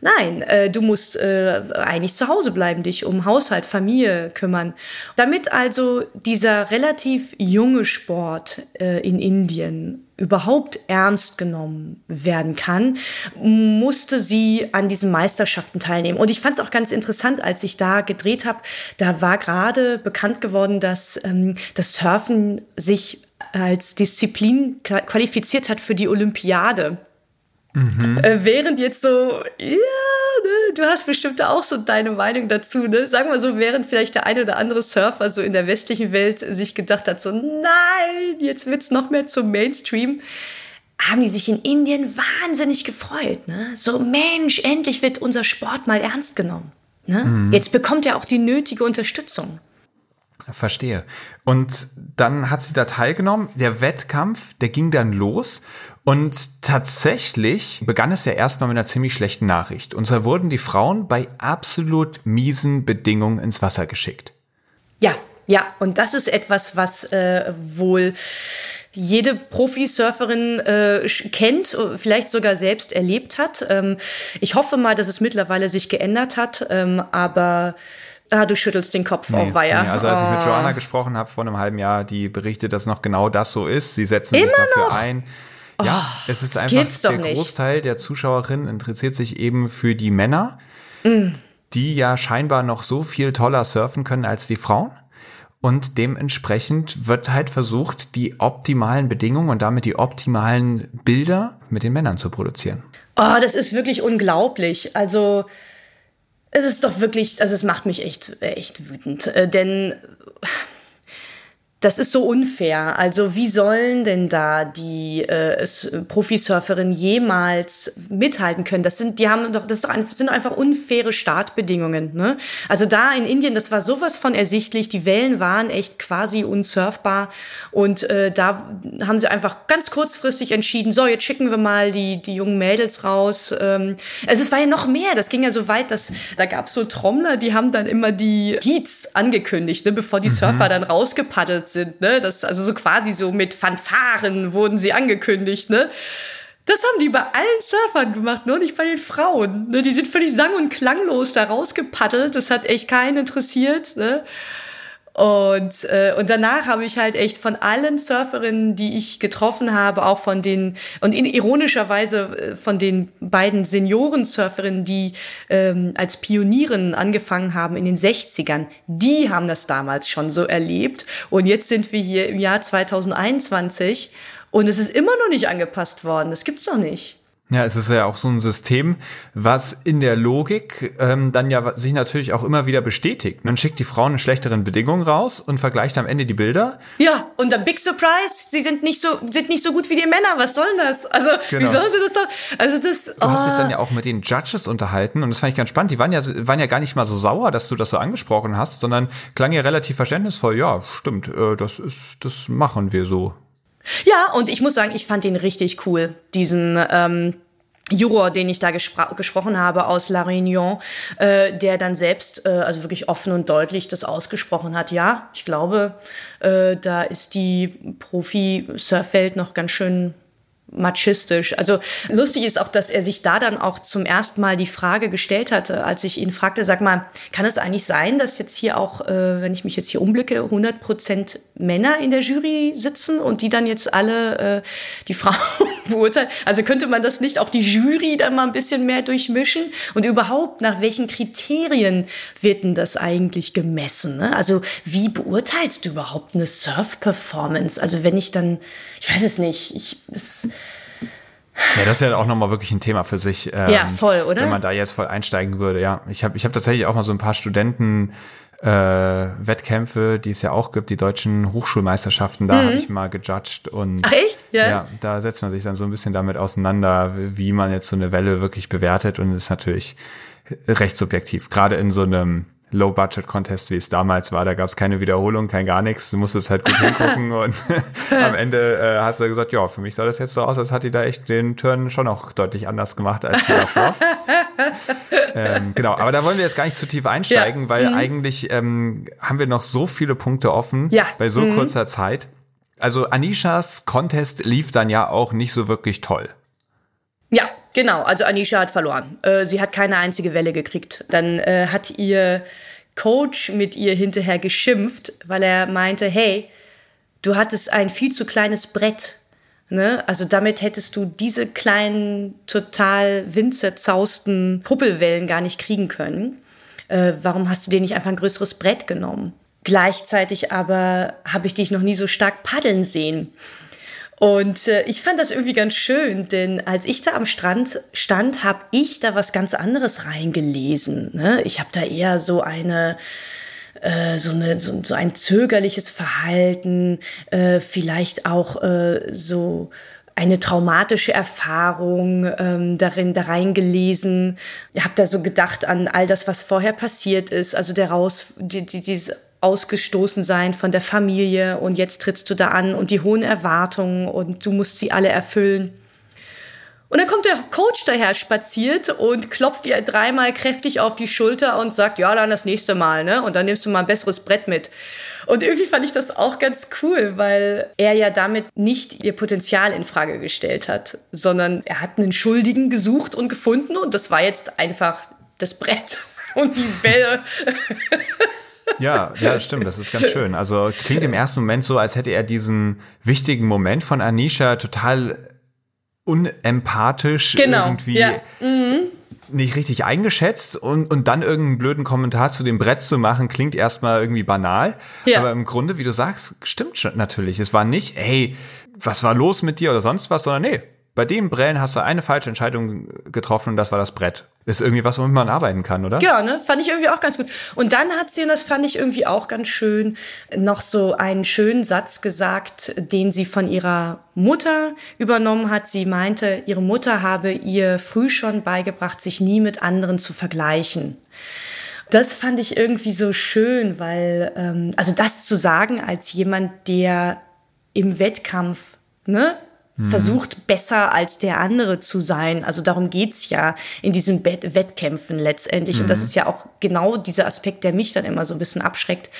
Nein, äh, du musst äh, eigentlich zu Hause bleiben, dich um Haushalt, Familie kümmern. Damit also dieser relativ junge Sport äh, in Indien überhaupt ernst genommen werden kann, musste sie an diesen Meisterschaften teilnehmen. Und ich fand es auch ganz interessant, als ich da gedreht habe, da war gerade bekannt geworden, dass ähm, das Surfen sich als Disziplin qualifiziert hat für die Olympiade. Mhm. Äh, während jetzt so, ja, ne, du hast bestimmt auch so deine Meinung dazu, ne? Sagen wir so, während vielleicht der eine oder andere Surfer so in der westlichen Welt sich gedacht hat, so, nein, jetzt wird's noch mehr zum Mainstream, haben die sich in Indien wahnsinnig gefreut, ne? So, Mensch, endlich wird unser Sport mal ernst genommen. Ne? Mhm. Jetzt bekommt er auch die nötige Unterstützung.
Verstehe. Und dann hat sie da teilgenommen. Der Wettkampf, der ging dann los. Und tatsächlich begann es ja erstmal mit einer ziemlich schlechten Nachricht. Und zwar wurden die Frauen bei absolut miesen Bedingungen ins Wasser geschickt.
Ja, ja. Und das ist etwas, was äh, wohl jede Profisurferin äh, kennt, vielleicht sogar selbst erlebt hat. Ähm, ich hoffe mal, dass es mittlerweile sich geändert hat, ähm, aber Ah, du schüttelst den Kopf, nee, oh weia.
Nee, also als ich mit ah. Joanna gesprochen habe vor einem halben Jahr, die berichtet, dass noch genau das so ist. Sie setzen Immer sich dafür noch? ein. Ja, oh, es ist einfach, der nicht. Großteil der Zuschauerinnen interessiert sich eben für die Männer, mm. die ja scheinbar noch so viel toller surfen können als die Frauen. Und dementsprechend wird halt versucht, die optimalen Bedingungen und damit die optimalen Bilder mit den Männern zu produzieren.
Oh, das ist wirklich unglaublich. Also, es ist doch wirklich, also es macht mich echt, echt wütend. Äh, denn das ist so unfair. Also wie sollen denn da die äh, Profisurferinnen jemals mithalten können? Das sind, die haben doch, das doch ein, sind einfach unfaire Startbedingungen. Ne? Also da in Indien, das war sowas von ersichtlich. Die Wellen waren echt quasi unsurfbar und äh, da haben sie einfach ganz kurzfristig entschieden: So, jetzt schicken wir mal die die jungen Mädels raus. Ähm, also es war ja noch mehr. Das ging ja so weit, dass da gab es so Trommler, die haben dann immer die Heats angekündigt, ne, bevor die mhm. Surfer dann rausgepaddelt sind, ne? Das, also so quasi so mit Fanfaren wurden sie angekündigt, ne? Das haben die bei allen Surfern gemacht, nur nicht bei den Frauen. Ne? Die sind völlig sang- und klanglos da rausgepaddelt. Das hat echt keinen interessiert. Ne? Und, äh, und danach habe ich halt echt von allen Surferinnen, die ich getroffen habe, auch von den, und in, ironischerweise äh, von den beiden Senioren-Surferinnen, die ähm, als Pionierinnen angefangen haben in den 60ern, die haben das damals schon so erlebt. Und jetzt sind wir hier im Jahr 2021 und es ist immer noch nicht angepasst worden. Das gibt's doch nicht.
Ja, es ist ja auch so ein System, was in der Logik ähm, dann ja sich natürlich auch immer wieder bestätigt. Man schickt die Frauen in schlechteren Bedingungen raus und vergleicht am Ende die Bilder.
Ja, und dann Big Surprise, sie sind nicht so sind nicht so gut wie die Männer. Was soll das? Also genau. wie sollen sie das doch? Also das.
Du hast dich dann oh. ja auch mit den Judges unterhalten und das fand ich ganz spannend. Die waren ja waren ja gar nicht mal so sauer, dass du das so angesprochen hast, sondern klang ja relativ verständnisvoll. Ja, stimmt, äh, das ist das machen wir so.
Ja, und ich muss sagen, ich fand ihn richtig cool, diesen ähm, Juror, den ich da gespro gesprochen habe aus La Réunion, äh, der dann selbst äh, also wirklich offen und deutlich das ausgesprochen hat. Ja, ich glaube, äh, da ist die Profi-Surfwelt noch ganz schön machistisch. Also lustig ist auch, dass er sich da dann auch zum ersten Mal die Frage gestellt hatte, als ich ihn fragte, sag mal, kann es eigentlich sein, dass jetzt hier auch, äh, wenn ich mich jetzt hier umblicke, 100 Prozent Männer in der Jury sitzen und die dann jetzt alle äh, die Frauen beurteilen? Also könnte man das nicht auch die Jury dann mal ein bisschen mehr durchmischen? Und überhaupt, nach welchen Kriterien wird denn das eigentlich gemessen? Ne? Also wie beurteilst du überhaupt eine Surf-Performance? Also wenn ich dann, ich weiß es nicht, ich, das,
ja, das ist ja auch nochmal wirklich ein Thema für sich.
Ähm, ja, voll, oder?
Wenn man da jetzt voll einsteigen würde, ja. Ich habe ich hab tatsächlich auch mal so ein paar Studenten äh, Wettkämpfe, die es ja auch gibt, die deutschen Hochschulmeisterschaften, da mhm. habe ich mal gejudged und
Ach echt?
Ja. ja, da setzt man sich dann so ein bisschen damit auseinander, wie man jetzt so eine Welle wirklich bewertet und ist natürlich recht subjektiv. Gerade in so einem Low-Budget-Contest, wie es damals war. Da gab es keine Wiederholung, kein gar nichts. Du musstest halt gut hingucken und am Ende äh, hast du gesagt, ja, für mich sah das jetzt so aus, als hat die da echt den Turn schon auch deutlich anders gemacht als die davor. ähm, genau, aber da wollen wir jetzt gar nicht zu tief einsteigen, ja. weil mhm. eigentlich ähm, haben wir noch so viele Punkte offen
ja.
bei so mhm. kurzer Zeit. Also Anishas Contest lief dann ja auch nicht so wirklich toll.
Genau. Also Anisha hat verloren. Äh, sie hat keine einzige Welle gekriegt. Dann äh, hat ihr Coach mit ihr hinterher geschimpft, weil er meinte, hey, du hattest ein viel zu kleines Brett. Ne? Also damit hättest du diese kleinen, total winzerzausten Puppelwellen gar nicht kriegen können. Äh, warum hast du dir nicht einfach ein größeres Brett genommen? Gleichzeitig aber habe ich dich noch nie so stark paddeln sehen. Und äh, ich fand das irgendwie ganz schön, denn als ich da am Strand stand, habe ich da was ganz anderes reingelesen. Ne? Ich habe da eher so eine äh, so, eine, so, so ein zögerliches Verhalten, äh, vielleicht auch äh, so eine traumatische Erfahrung ähm, darin da reingelesen. Ich habe da so gedacht an all das, was vorher passiert ist, also der raus, die, die, dieses ausgestoßen sein von der Familie und jetzt trittst du da an und die hohen Erwartungen und du musst sie alle erfüllen. Und dann kommt der Coach daher spaziert und klopft ihr dreimal kräftig auf die Schulter und sagt, ja, dann das nächste Mal, ne? Und dann nimmst du mal ein besseres Brett mit. Und irgendwie fand ich das auch ganz cool, weil er ja damit nicht ihr Potenzial in Frage gestellt hat, sondern er hat einen Schuldigen gesucht und gefunden und das war jetzt einfach das Brett und die Welle.
Ja, ja, stimmt, das ist ganz schön. Also klingt im ersten Moment so, als hätte er diesen wichtigen Moment von Anisha total unempathisch
genau,
irgendwie
ja. mhm.
nicht richtig eingeschätzt und, und dann irgendeinen blöden Kommentar zu dem Brett zu machen, klingt erstmal irgendwie banal. Ja. Aber im Grunde, wie du sagst, stimmt schon natürlich. Es war nicht, hey, was war los mit dir oder sonst was, sondern nee, bei dem Brillen hast du eine falsche Entscheidung getroffen und das war das Brett. Ist irgendwie was, womit man arbeiten kann, oder?
Ja, ne? Fand ich irgendwie auch ganz gut. Und dann hat sie, und das fand ich irgendwie auch ganz schön, noch so einen schönen Satz gesagt, den sie von ihrer Mutter übernommen hat. Sie meinte, ihre Mutter habe ihr früh schon beigebracht, sich nie mit anderen zu vergleichen. Das fand ich irgendwie so schön, weil, ähm, also das zu sagen als jemand, der im Wettkampf ne. Versucht besser als der andere zu sein. Also darum geht's ja in diesen Bet Wettkämpfen letztendlich. Mhm. Und das mhm. ist ja auch genau dieser Aspekt, der mich dann immer so ein bisschen abschreckt.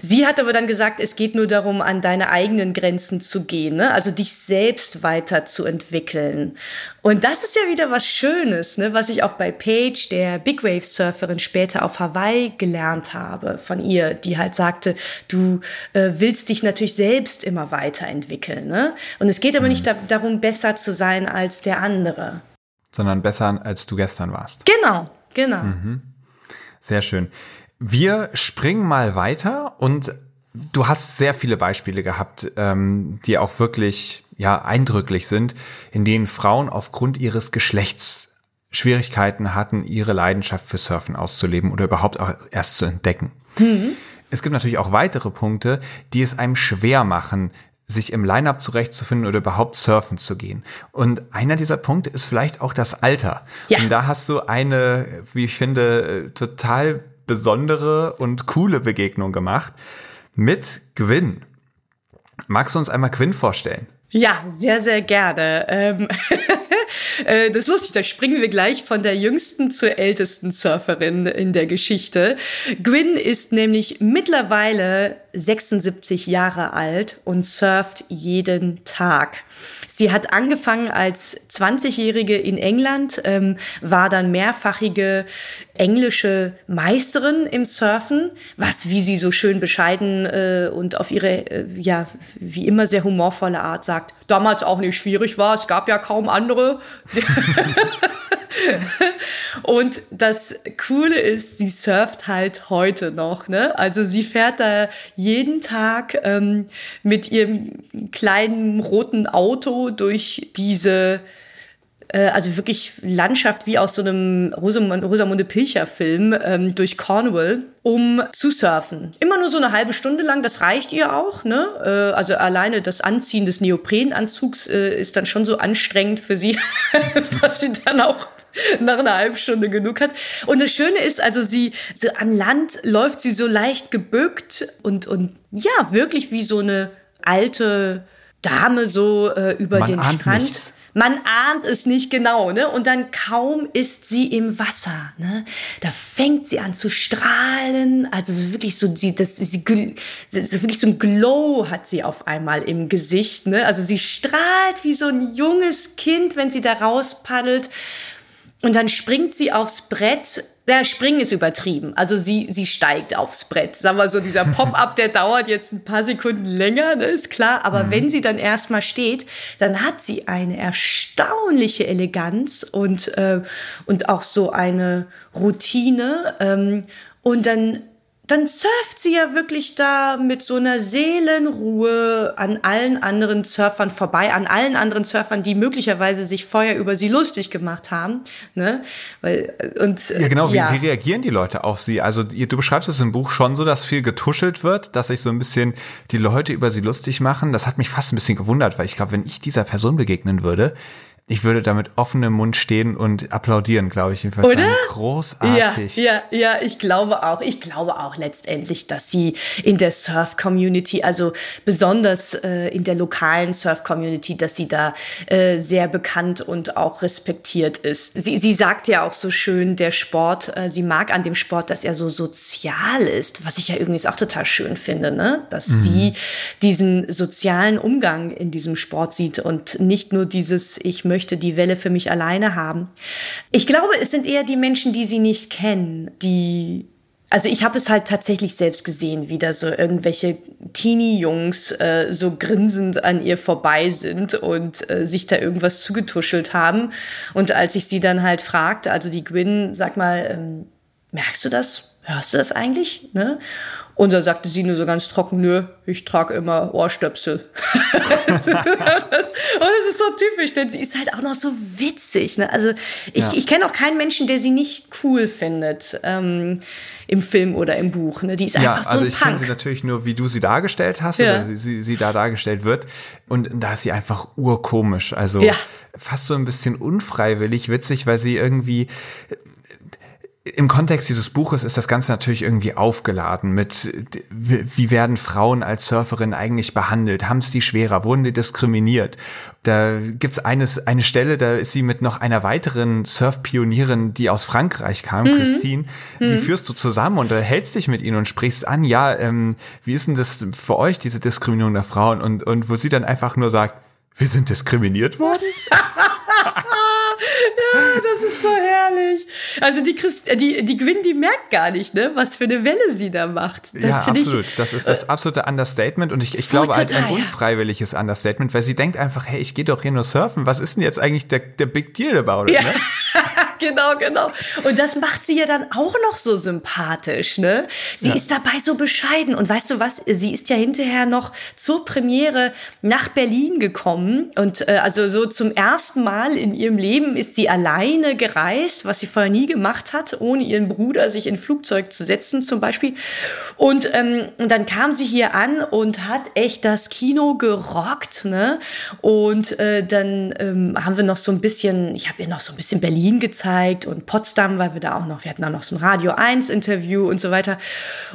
Sie hat aber dann gesagt, es geht nur darum, an deine eigenen Grenzen zu gehen, ne? also dich selbst weiterzuentwickeln. Und das ist ja wieder was Schönes, ne? was ich auch bei Paige, der Big Wave Surferin, später auf Hawaii gelernt habe von ihr, die halt sagte, du äh, willst dich natürlich selbst immer weiterentwickeln. Ne? Und es geht aber mhm. nicht da darum, besser zu sein als der andere.
Sondern besser, als du gestern warst.
Genau, genau.
Mhm. Sehr schön. Wir springen mal weiter und du hast sehr viele Beispiele gehabt, ähm, die auch wirklich ja eindrücklich sind, in denen Frauen aufgrund ihres Geschlechts Schwierigkeiten hatten, ihre Leidenschaft für Surfen auszuleben oder überhaupt auch erst zu entdecken. Mhm. Es gibt natürlich auch weitere Punkte, die es einem schwer machen, sich im Line-up zurechtzufinden oder überhaupt surfen zu gehen. Und einer dieser Punkte ist vielleicht auch das Alter. Ja. Und da hast du eine, wie ich finde, total besondere und coole Begegnung gemacht mit Gwyn. Magst du uns einmal Quinn vorstellen?
Ja, sehr, sehr gerne. Ähm Äh, das ist lustig, da springen wir gleich von der jüngsten zur ältesten Surferin in der Geschichte. Gwyn ist nämlich mittlerweile 76 Jahre alt und surft jeden Tag. Sie hat angefangen als 20-Jährige in England, ähm, war dann mehrfachige englische Meisterin im Surfen, was, wie sie so schön bescheiden äh, und auf ihre, äh, ja, wie immer sehr humorvolle Art sagt, damals auch nicht schwierig war, es gab ja kaum andere. und das Coole ist, sie surft halt heute noch. Ne? Also sie fährt da jeden Tag ähm, mit ihrem kleinen roten Auto durch diese also wirklich Landschaft wie aus so einem Rosamunde Pilcher-Film ähm, durch Cornwall, um zu surfen. Immer nur so eine halbe Stunde lang, das reicht ihr auch. Ne? Äh, also alleine das Anziehen des Neoprenanzugs äh, ist dann schon so anstrengend für sie, dass sie dann auch nach einer halben Stunde genug hat. Und das Schöne ist, also sie, so an Land läuft sie so leicht gebückt und, und ja, wirklich wie so eine alte Dame so äh, über
Man
den Strand. Nichts. Man ahnt es nicht genau, ne? Und dann kaum ist sie im Wasser, ne? Da fängt sie an zu strahlen, also wirklich so sie das sie wirklich so ein Glow hat sie auf einmal im Gesicht, ne? Also sie strahlt wie so ein junges Kind, wenn sie da rauspaddelt. Und dann springt sie aufs Brett. Der Springen ist übertrieben. Also sie, sie steigt aufs Brett. Sagen wir so, dieser Pop-up, der dauert jetzt ein paar Sekunden länger, ne, ist klar. Aber mhm. wenn sie dann erstmal steht, dann hat sie eine erstaunliche Eleganz und, äh, und auch so eine Routine. Ähm, und dann dann surft sie ja wirklich da mit so einer Seelenruhe an allen anderen Surfern vorbei, an allen anderen Surfern, die möglicherweise sich vorher über sie lustig gemacht haben. Ne? Weil, und,
ja, genau, ja. Wie, wie reagieren die Leute auf sie? Also du beschreibst es im Buch schon so, dass viel getuschelt wird, dass sich so ein bisschen die Leute über sie lustig machen. Das hat mich fast ein bisschen gewundert, weil ich glaube, wenn ich dieser Person begegnen würde, ich würde da mit offenem Mund stehen und applaudieren, glaube ich.
Jedenfalls Oder?
Großartig.
Ja, ja, ja, ich glaube auch. Ich glaube auch letztendlich, dass sie in der Surf-Community, also besonders äh, in der lokalen Surf-Community, dass sie da äh, sehr bekannt und auch respektiert ist. Sie, sie sagt ja auch so schön, der Sport, äh, sie mag an dem Sport, dass er so sozial ist, was ich ja übrigens auch total schön finde, ne? dass mhm. sie diesen sozialen Umgang in diesem Sport sieht und nicht nur dieses, ich möchte möchte die Welle für mich alleine haben. Ich glaube, es sind eher die Menschen, die sie nicht kennen, die also ich habe es halt tatsächlich selbst gesehen, wie da so irgendwelche Teenie-Jungs äh, so grinsend an ihr vorbei sind und äh, sich da irgendwas zugetuschelt haben. Und als ich sie dann halt fragte, also die Gwyn, sag mal, ähm, merkst du das? Hörst du das eigentlich? Ne? Und da sagte sie nur so ganz trocken, nö, ich trage immer Ohrstöpsel. das, und das ist so typisch, denn sie ist halt auch noch so witzig. Ne? Also ich, ja. ich kenne auch keinen Menschen, der sie nicht cool findet ähm, im Film oder im Buch. Ne? Die ist ja, einfach so
also ich kenne sie natürlich nur, wie du sie dargestellt hast ja. oder sie, sie, sie da dargestellt wird. Und da ist sie einfach urkomisch. Also ja. fast so ein bisschen unfreiwillig witzig, weil sie irgendwie im Kontext dieses Buches ist das Ganze natürlich irgendwie aufgeladen mit, wie werden Frauen als Surferin eigentlich behandelt? Haben es die schwerer? Wurden die diskriminiert? Da gibt's eines, eine Stelle, da ist sie mit noch einer weiteren Surfpionierin, die aus Frankreich kam, mhm. Christine, die mhm. führst du zusammen und hältst dich mit ihnen und sprichst an, ja, ähm, wie ist denn das für euch, diese Diskriminierung der Frauen? Und, und wo sie dann einfach nur sagt, wir sind diskriminiert worden?
ja, das ist so herrlich. Also die, Christ äh, die, die Gwyn, die merkt gar nicht, ne, was für eine Welle sie da macht.
Das ja, absolut. Ich, das ist das absolute Understatement und ich, ich glaube halt ein unfreiwilliges Understatement, weil sie denkt einfach, hey, ich gehe doch hier nur surfen. Was ist denn jetzt eigentlich der, der Big Deal about it, ja. ne?
genau, genau. Und das macht sie ja dann auch noch so sympathisch, ne? Sie ja. ist dabei so bescheiden. Und weißt du was? Sie ist ja hinterher noch zur Premiere nach Berlin gekommen. Und äh, also so zum ersten Mal in ihrem Leben ist sie alleine gereist, was sie vorher nie gemacht hat, ohne ihren Bruder sich in ein Flugzeug zu setzen zum Beispiel. Und, ähm, und dann kam sie hier an und hat echt das Kino gerockt, ne? Und äh, dann ähm, haben wir noch so ein bisschen, ich habe ihr noch so ein bisschen Berlin gezeigt gezeigt und Potsdam, weil wir da auch noch, wir hatten da noch so ein Radio 1 Interview und so weiter.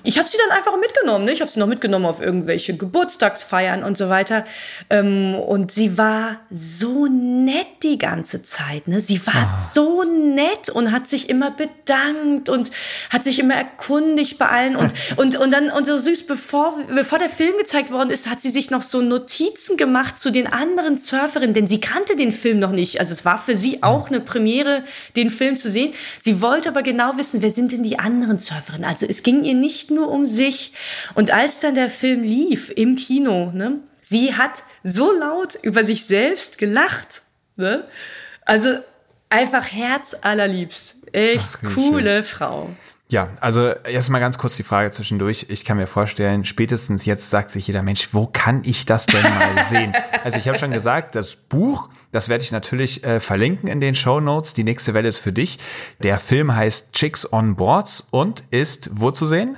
Ich habe sie dann einfach mitgenommen, ne? ich habe sie noch mitgenommen auf irgendwelche Geburtstagsfeiern und so weiter. Ähm, und sie war so nett die ganze Zeit, ne? Sie war oh. so nett und hat sich immer bedankt und hat sich immer erkundigt bei allen und und und dann und so süß bevor bevor der Film gezeigt worden ist, hat sie sich noch so Notizen gemacht zu den anderen Surferinnen, denn sie kannte den Film noch nicht. Also es war für sie auch eine Premiere, den Film zu sehen. Sie wollte aber genau wissen, wer sind denn die anderen Surferinnen? Also es ging ihr nicht nur um sich. Und als dann der Film lief im Kino, ne, sie hat so laut über sich selbst gelacht. Ne? Also einfach Herz allerliebst. Echt Ach, coole schön. Frau.
Ja, also erstmal ganz kurz die Frage zwischendurch. Ich kann mir vorstellen, spätestens jetzt sagt sich jeder Mensch, wo kann ich das denn mal sehen? Also ich habe schon gesagt, das Buch, das werde ich natürlich äh, verlinken in den Show Notes. Die nächste Welle ist für dich. Der Film heißt Chicks on Boards und ist wo zu sehen?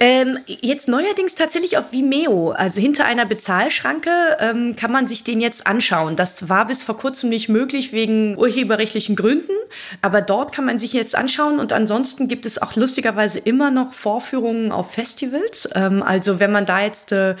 Ähm, jetzt neuerdings tatsächlich auf Vimeo, also hinter einer Bezahlschranke ähm, kann man sich den jetzt anschauen. Das war bis vor kurzem nicht möglich wegen urheberrechtlichen Gründen, aber dort kann man sich jetzt anschauen und ansonsten gibt es auch lustigerweise immer noch Vorführungen auf Festivals. Ähm, also wenn man da jetzt äh,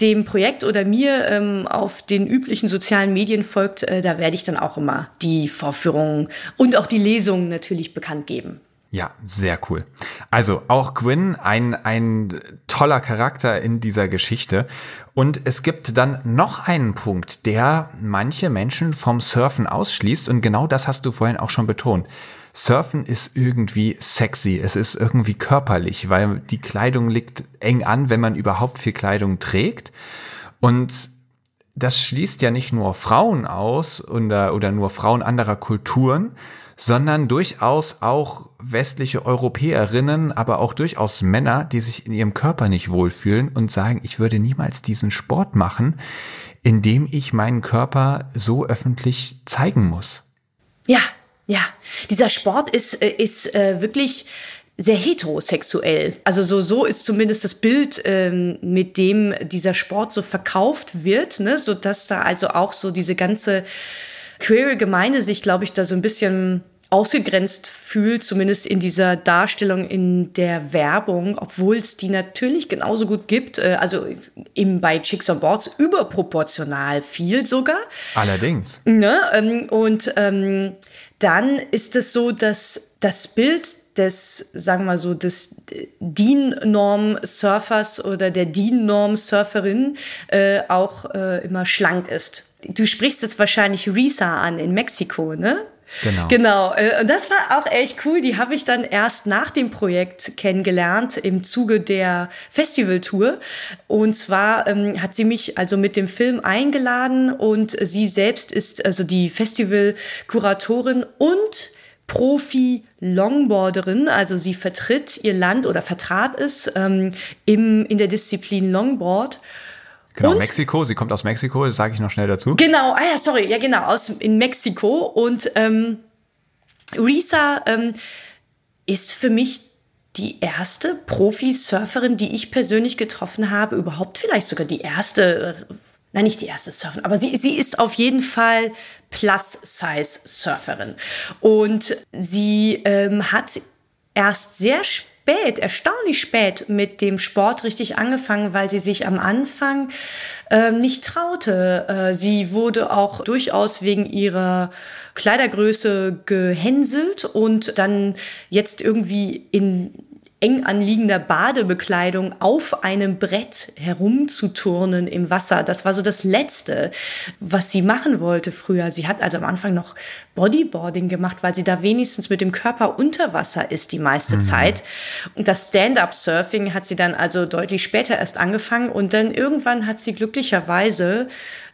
dem Projekt oder mir ähm, auf den üblichen sozialen Medien folgt, äh, da werde ich dann auch immer die Vorführungen und auch die Lesungen natürlich bekannt geben.
Ja, sehr cool. Also auch Gwyn, ein, ein toller Charakter in dieser Geschichte. Und es gibt dann noch einen Punkt, der manche Menschen vom Surfen ausschließt. Und genau das hast du vorhin auch schon betont. Surfen ist irgendwie sexy, es ist irgendwie körperlich, weil die Kleidung liegt eng an, wenn man überhaupt viel Kleidung trägt. Und das schließt ja nicht nur Frauen aus oder, oder nur Frauen anderer Kulturen, sondern durchaus auch westliche Europäerinnen, aber auch durchaus Männer, die sich in ihrem Körper nicht wohlfühlen und sagen, ich würde niemals diesen Sport machen, indem ich meinen Körper so öffentlich zeigen muss.
Ja, ja. Dieser Sport ist, äh, ist äh, wirklich sehr heterosexuell. Also so, so ist zumindest das Bild, ähm, mit dem dieser Sport so verkauft wird, ne? so dass da also auch so diese ganze queere Gemeinde sich, glaube ich, da so ein bisschen ausgegrenzt fühlt, zumindest in dieser Darstellung in der Werbung, obwohl es die natürlich genauso gut gibt, äh, also eben bei Chicks on Boards überproportional viel sogar.
Allerdings.
Ne? Ähm, und ähm, dann ist es so, dass das Bild des, sagen wir mal so, des DIN-Norm-Surfers oder der DIN-Norm-Surferin äh, auch äh, immer schlank ist du sprichst jetzt wahrscheinlich Risa an in Mexiko, ne?
Genau.
Genau. Äh, und das war auch echt cool. Die habe ich dann erst nach dem Projekt kennengelernt im Zuge der Festivaltour. Und zwar ähm, hat sie mich also mit dem Film eingeladen und sie selbst ist also die Festivalkuratorin und Profi-Longboarderin, also sie vertritt ihr Land oder vertrat es ähm, im, in der Disziplin Longboard.
Genau, und, Mexiko, sie kommt aus Mexiko, das sage ich noch schnell dazu.
Genau, ah ja, sorry, ja genau, aus in Mexiko. Und ähm, Risa ähm, ist für mich die erste Profi-Surferin, die ich persönlich getroffen habe, überhaupt vielleicht sogar die erste, nein, nicht die erste Surferin, aber sie, sie ist auf jeden Fall Plus-Size-Surferin. Und sie ähm, hat erst sehr spät spät, erstaunlich spät mit dem Sport richtig angefangen, weil sie sich am Anfang äh, nicht traute. Äh, sie wurde auch durchaus wegen ihrer Kleidergröße gehänselt und dann jetzt irgendwie in eng anliegender Badebekleidung auf einem Brett herumzuturnen im Wasser. Das war so das Letzte, was sie machen wollte früher. Sie hat also am Anfang noch Bodyboarding gemacht, weil sie da wenigstens mit dem Körper unter Wasser ist die meiste mhm. Zeit. Und das Stand-up-Surfing hat sie dann also deutlich später erst angefangen und dann irgendwann hat sie glücklicherweise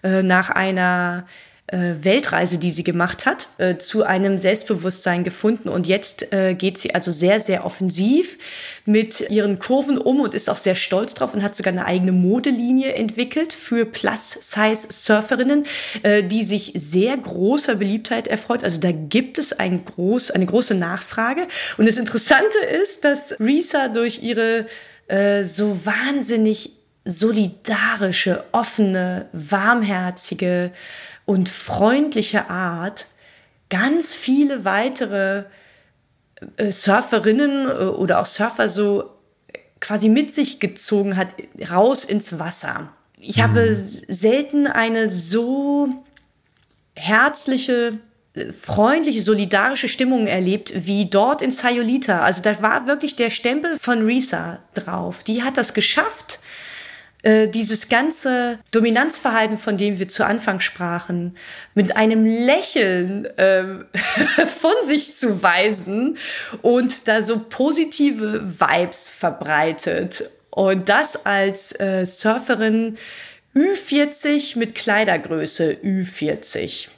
äh, nach einer Weltreise, die sie gemacht hat, äh, zu einem Selbstbewusstsein gefunden. Und jetzt äh, geht sie also sehr, sehr offensiv mit ihren Kurven um und ist auch sehr stolz drauf und hat sogar eine eigene Modelinie entwickelt für Plus-Size-Surferinnen, äh, die sich sehr großer Beliebtheit erfreut. Also da gibt es ein groß, eine große Nachfrage. Und das Interessante ist, dass Risa durch ihre äh, so wahnsinnig solidarische, offene, warmherzige, und freundliche Art ganz viele weitere äh, Surferinnen äh, oder auch Surfer so quasi mit sich gezogen hat, raus ins Wasser. Ich mhm. habe selten eine so herzliche, freundliche, solidarische Stimmung erlebt wie dort in Sayulita. Also da war wirklich der Stempel von Risa drauf. Die hat das geschafft, äh, dieses ganze Dominanzverhalten, von dem wir zu Anfang sprachen, mit einem Lächeln äh, von sich zu weisen und da so positive Vibes verbreitet. Und das als äh, Surferin Ü40 mit Kleidergröße Ü40.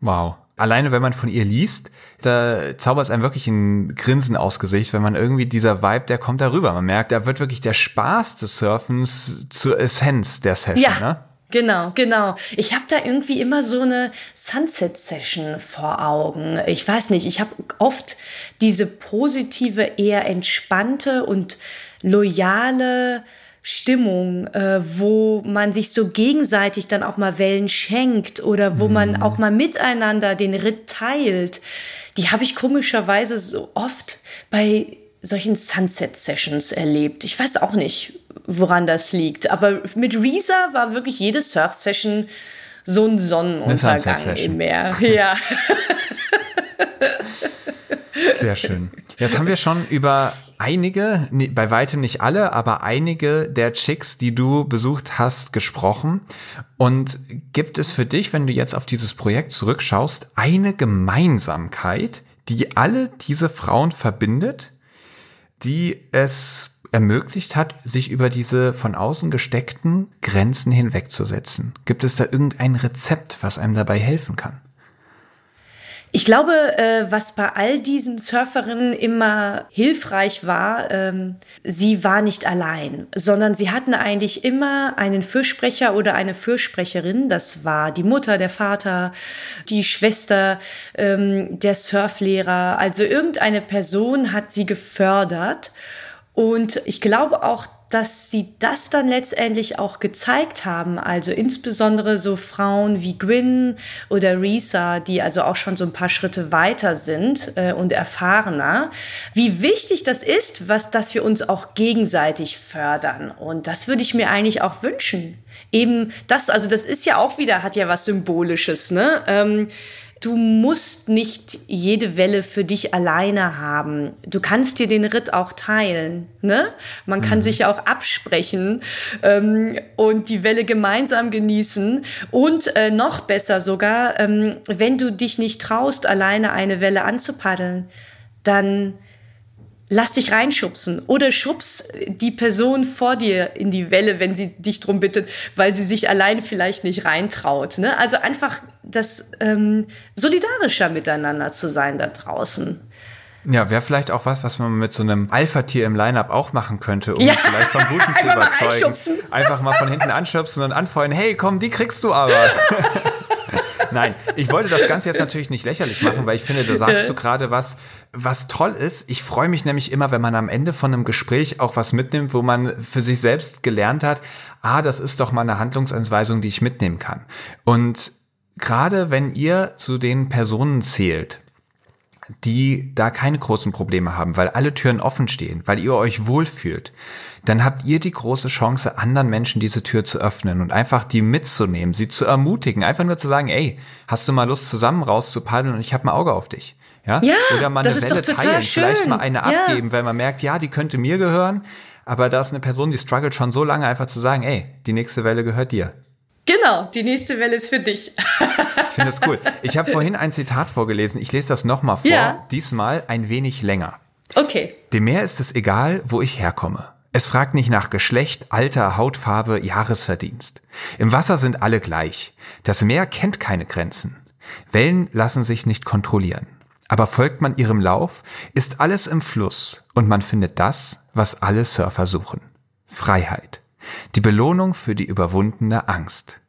Wow. Alleine wenn man von ihr liest, da zaubert es einem wirklich ein Grinsen aus Gesicht, wenn man irgendwie dieser Vibe, der kommt darüber. Man merkt, da wird wirklich der Spaß des Surfens zur Essenz der Session. Ja. Ne?
Genau, genau. Ich habe da irgendwie immer so eine Sunset-Session vor Augen. Ich weiß nicht, ich habe oft diese positive, eher entspannte und loyale Stimmung, äh, wo man sich so gegenseitig dann auch mal Wellen schenkt oder wo mhm. man auch mal miteinander den Ritt teilt. Die habe ich komischerweise so oft bei solchen Sunset-Sessions erlebt. Ich weiß auch nicht, woran das liegt. Aber mit Reza war wirklich jede Surf-Session so ein Sonnenuntergang im Meer. Ja.
Sehr schön. Jetzt haben wir schon über einige, bei weitem nicht alle, aber einige der Chicks, die du besucht hast, gesprochen. Und gibt es für dich, wenn du jetzt auf dieses Projekt zurückschaust, eine Gemeinsamkeit, die alle diese Frauen verbindet, die es ermöglicht hat, sich über diese von außen gesteckten Grenzen hinwegzusetzen? Gibt es da irgendein Rezept, was einem dabei helfen kann?
Ich glaube, äh, was bei all diesen Surferinnen immer hilfreich war, ähm, sie war nicht allein, sondern sie hatten eigentlich immer einen Fürsprecher oder eine Fürsprecherin. Das war die Mutter, der Vater, die Schwester, ähm, der Surflehrer. Also irgendeine Person hat sie gefördert. Und ich glaube auch, dass sie das dann letztendlich auch gezeigt haben. Also insbesondere so Frauen wie Gwyn oder Risa, die also auch schon so ein paar Schritte weiter sind äh, und erfahrener, wie wichtig das ist, was, dass wir uns auch gegenseitig fördern. Und das würde ich mir eigentlich auch wünschen. Eben das, also das ist ja auch wieder, hat ja was Symbolisches, ne? Ähm, Du musst nicht jede Welle für dich alleine haben. Du kannst dir den Ritt auch teilen. Ne? Man kann mhm. sich ja auch absprechen ähm, und die Welle gemeinsam genießen. Und äh, noch besser sogar, ähm, wenn du dich nicht traust, alleine eine Welle anzupaddeln, dann lass dich reinschubsen oder schubs die Person vor dir in die Welle, wenn sie dich drum bittet, weil sie sich alleine vielleicht nicht reintraut. Ne? Also einfach das ähm, solidarischer miteinander zu sein da draußen.
Ja, wäre vielleicht auch was, was man mit so einem Alpha-Tier im Line-Up auch machen könnte, um ja. vielleicht vom Guten zu überzeugen. Einfach mal von hinten anschubsen und anfeuern, hey, komm, die kriegst du aber. Nein, ich wollte das Ganze jetzt natürlich nicht lächerlich machen, weil ich finde, da sagst du gerade was, was toll ist. Ich freue mich nämlich immer, wenn man am Ende von einem Gespräch auch was mitnimmt, wo man für sich selbst gelernt hat, ah, das ist doch mal eine Handlungsanweisung, die ich mitnehmen kann. Und gerade wenn ihr zu den Personen zählt, die da keine großen Probleme haben, weil alle Türen offen stehen, weil ihr euch wohlfühlt, dann habt ihr die große Chance, anderen Menschen diese Tür zu öffnen und einfach die mitzunehmen, sie zu ermutigen, einfach nur zu sagen, ey, hast du mal Lust zusammen rauszupaddeln und ich habe ein Auge auf dich. Ja?
ja
Oder mal eine Welle teilen, schön. vielleicht mal eine ja. abgeben, weil man merkt, ja, die könnte mir gehören, aber da ist eine Person, die struggelt schon so lange, einfach zu sagen, ey, die nächste Welle gehört dir.
Genau, die nächste Welle ist für dich.
ich finde das cool. Ich habe vorhin ein Zitat vorgelesen. Ich lese das nochmal vor. Ja. Diesmal ein wenig länger.
Okay.
Dem Meer ist es egal, wo ich herkomme. Es fragt nicht nach Geschlecht, Alter, Hautfarbe, Jahresverdienst. Im Wasser sind alle gleich. Das Meer kennt keine Grenzen. Wellen lassen sich nicht kontrollieren. Aber folgt man ihrem Lauf, ist alles im Fluss und man findet das, was alle Surfer suchen. Freiheit. Die Belohnung für die überwundene Angst.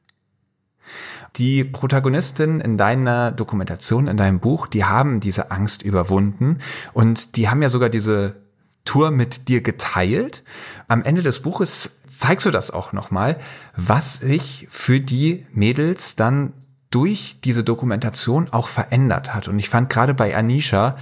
Die Protagonistin in deiner Dokumentation, in deinem Buch, die haben diese Angst überwunden und die haben ja sogar diese Tour mit dir geteilt. Am Ende des Buches zeigst du das auch nochmal, was sich für die Mädels dann durch diese Dokumentation auch verändert hat. Und ich fand gerade bei Anisha,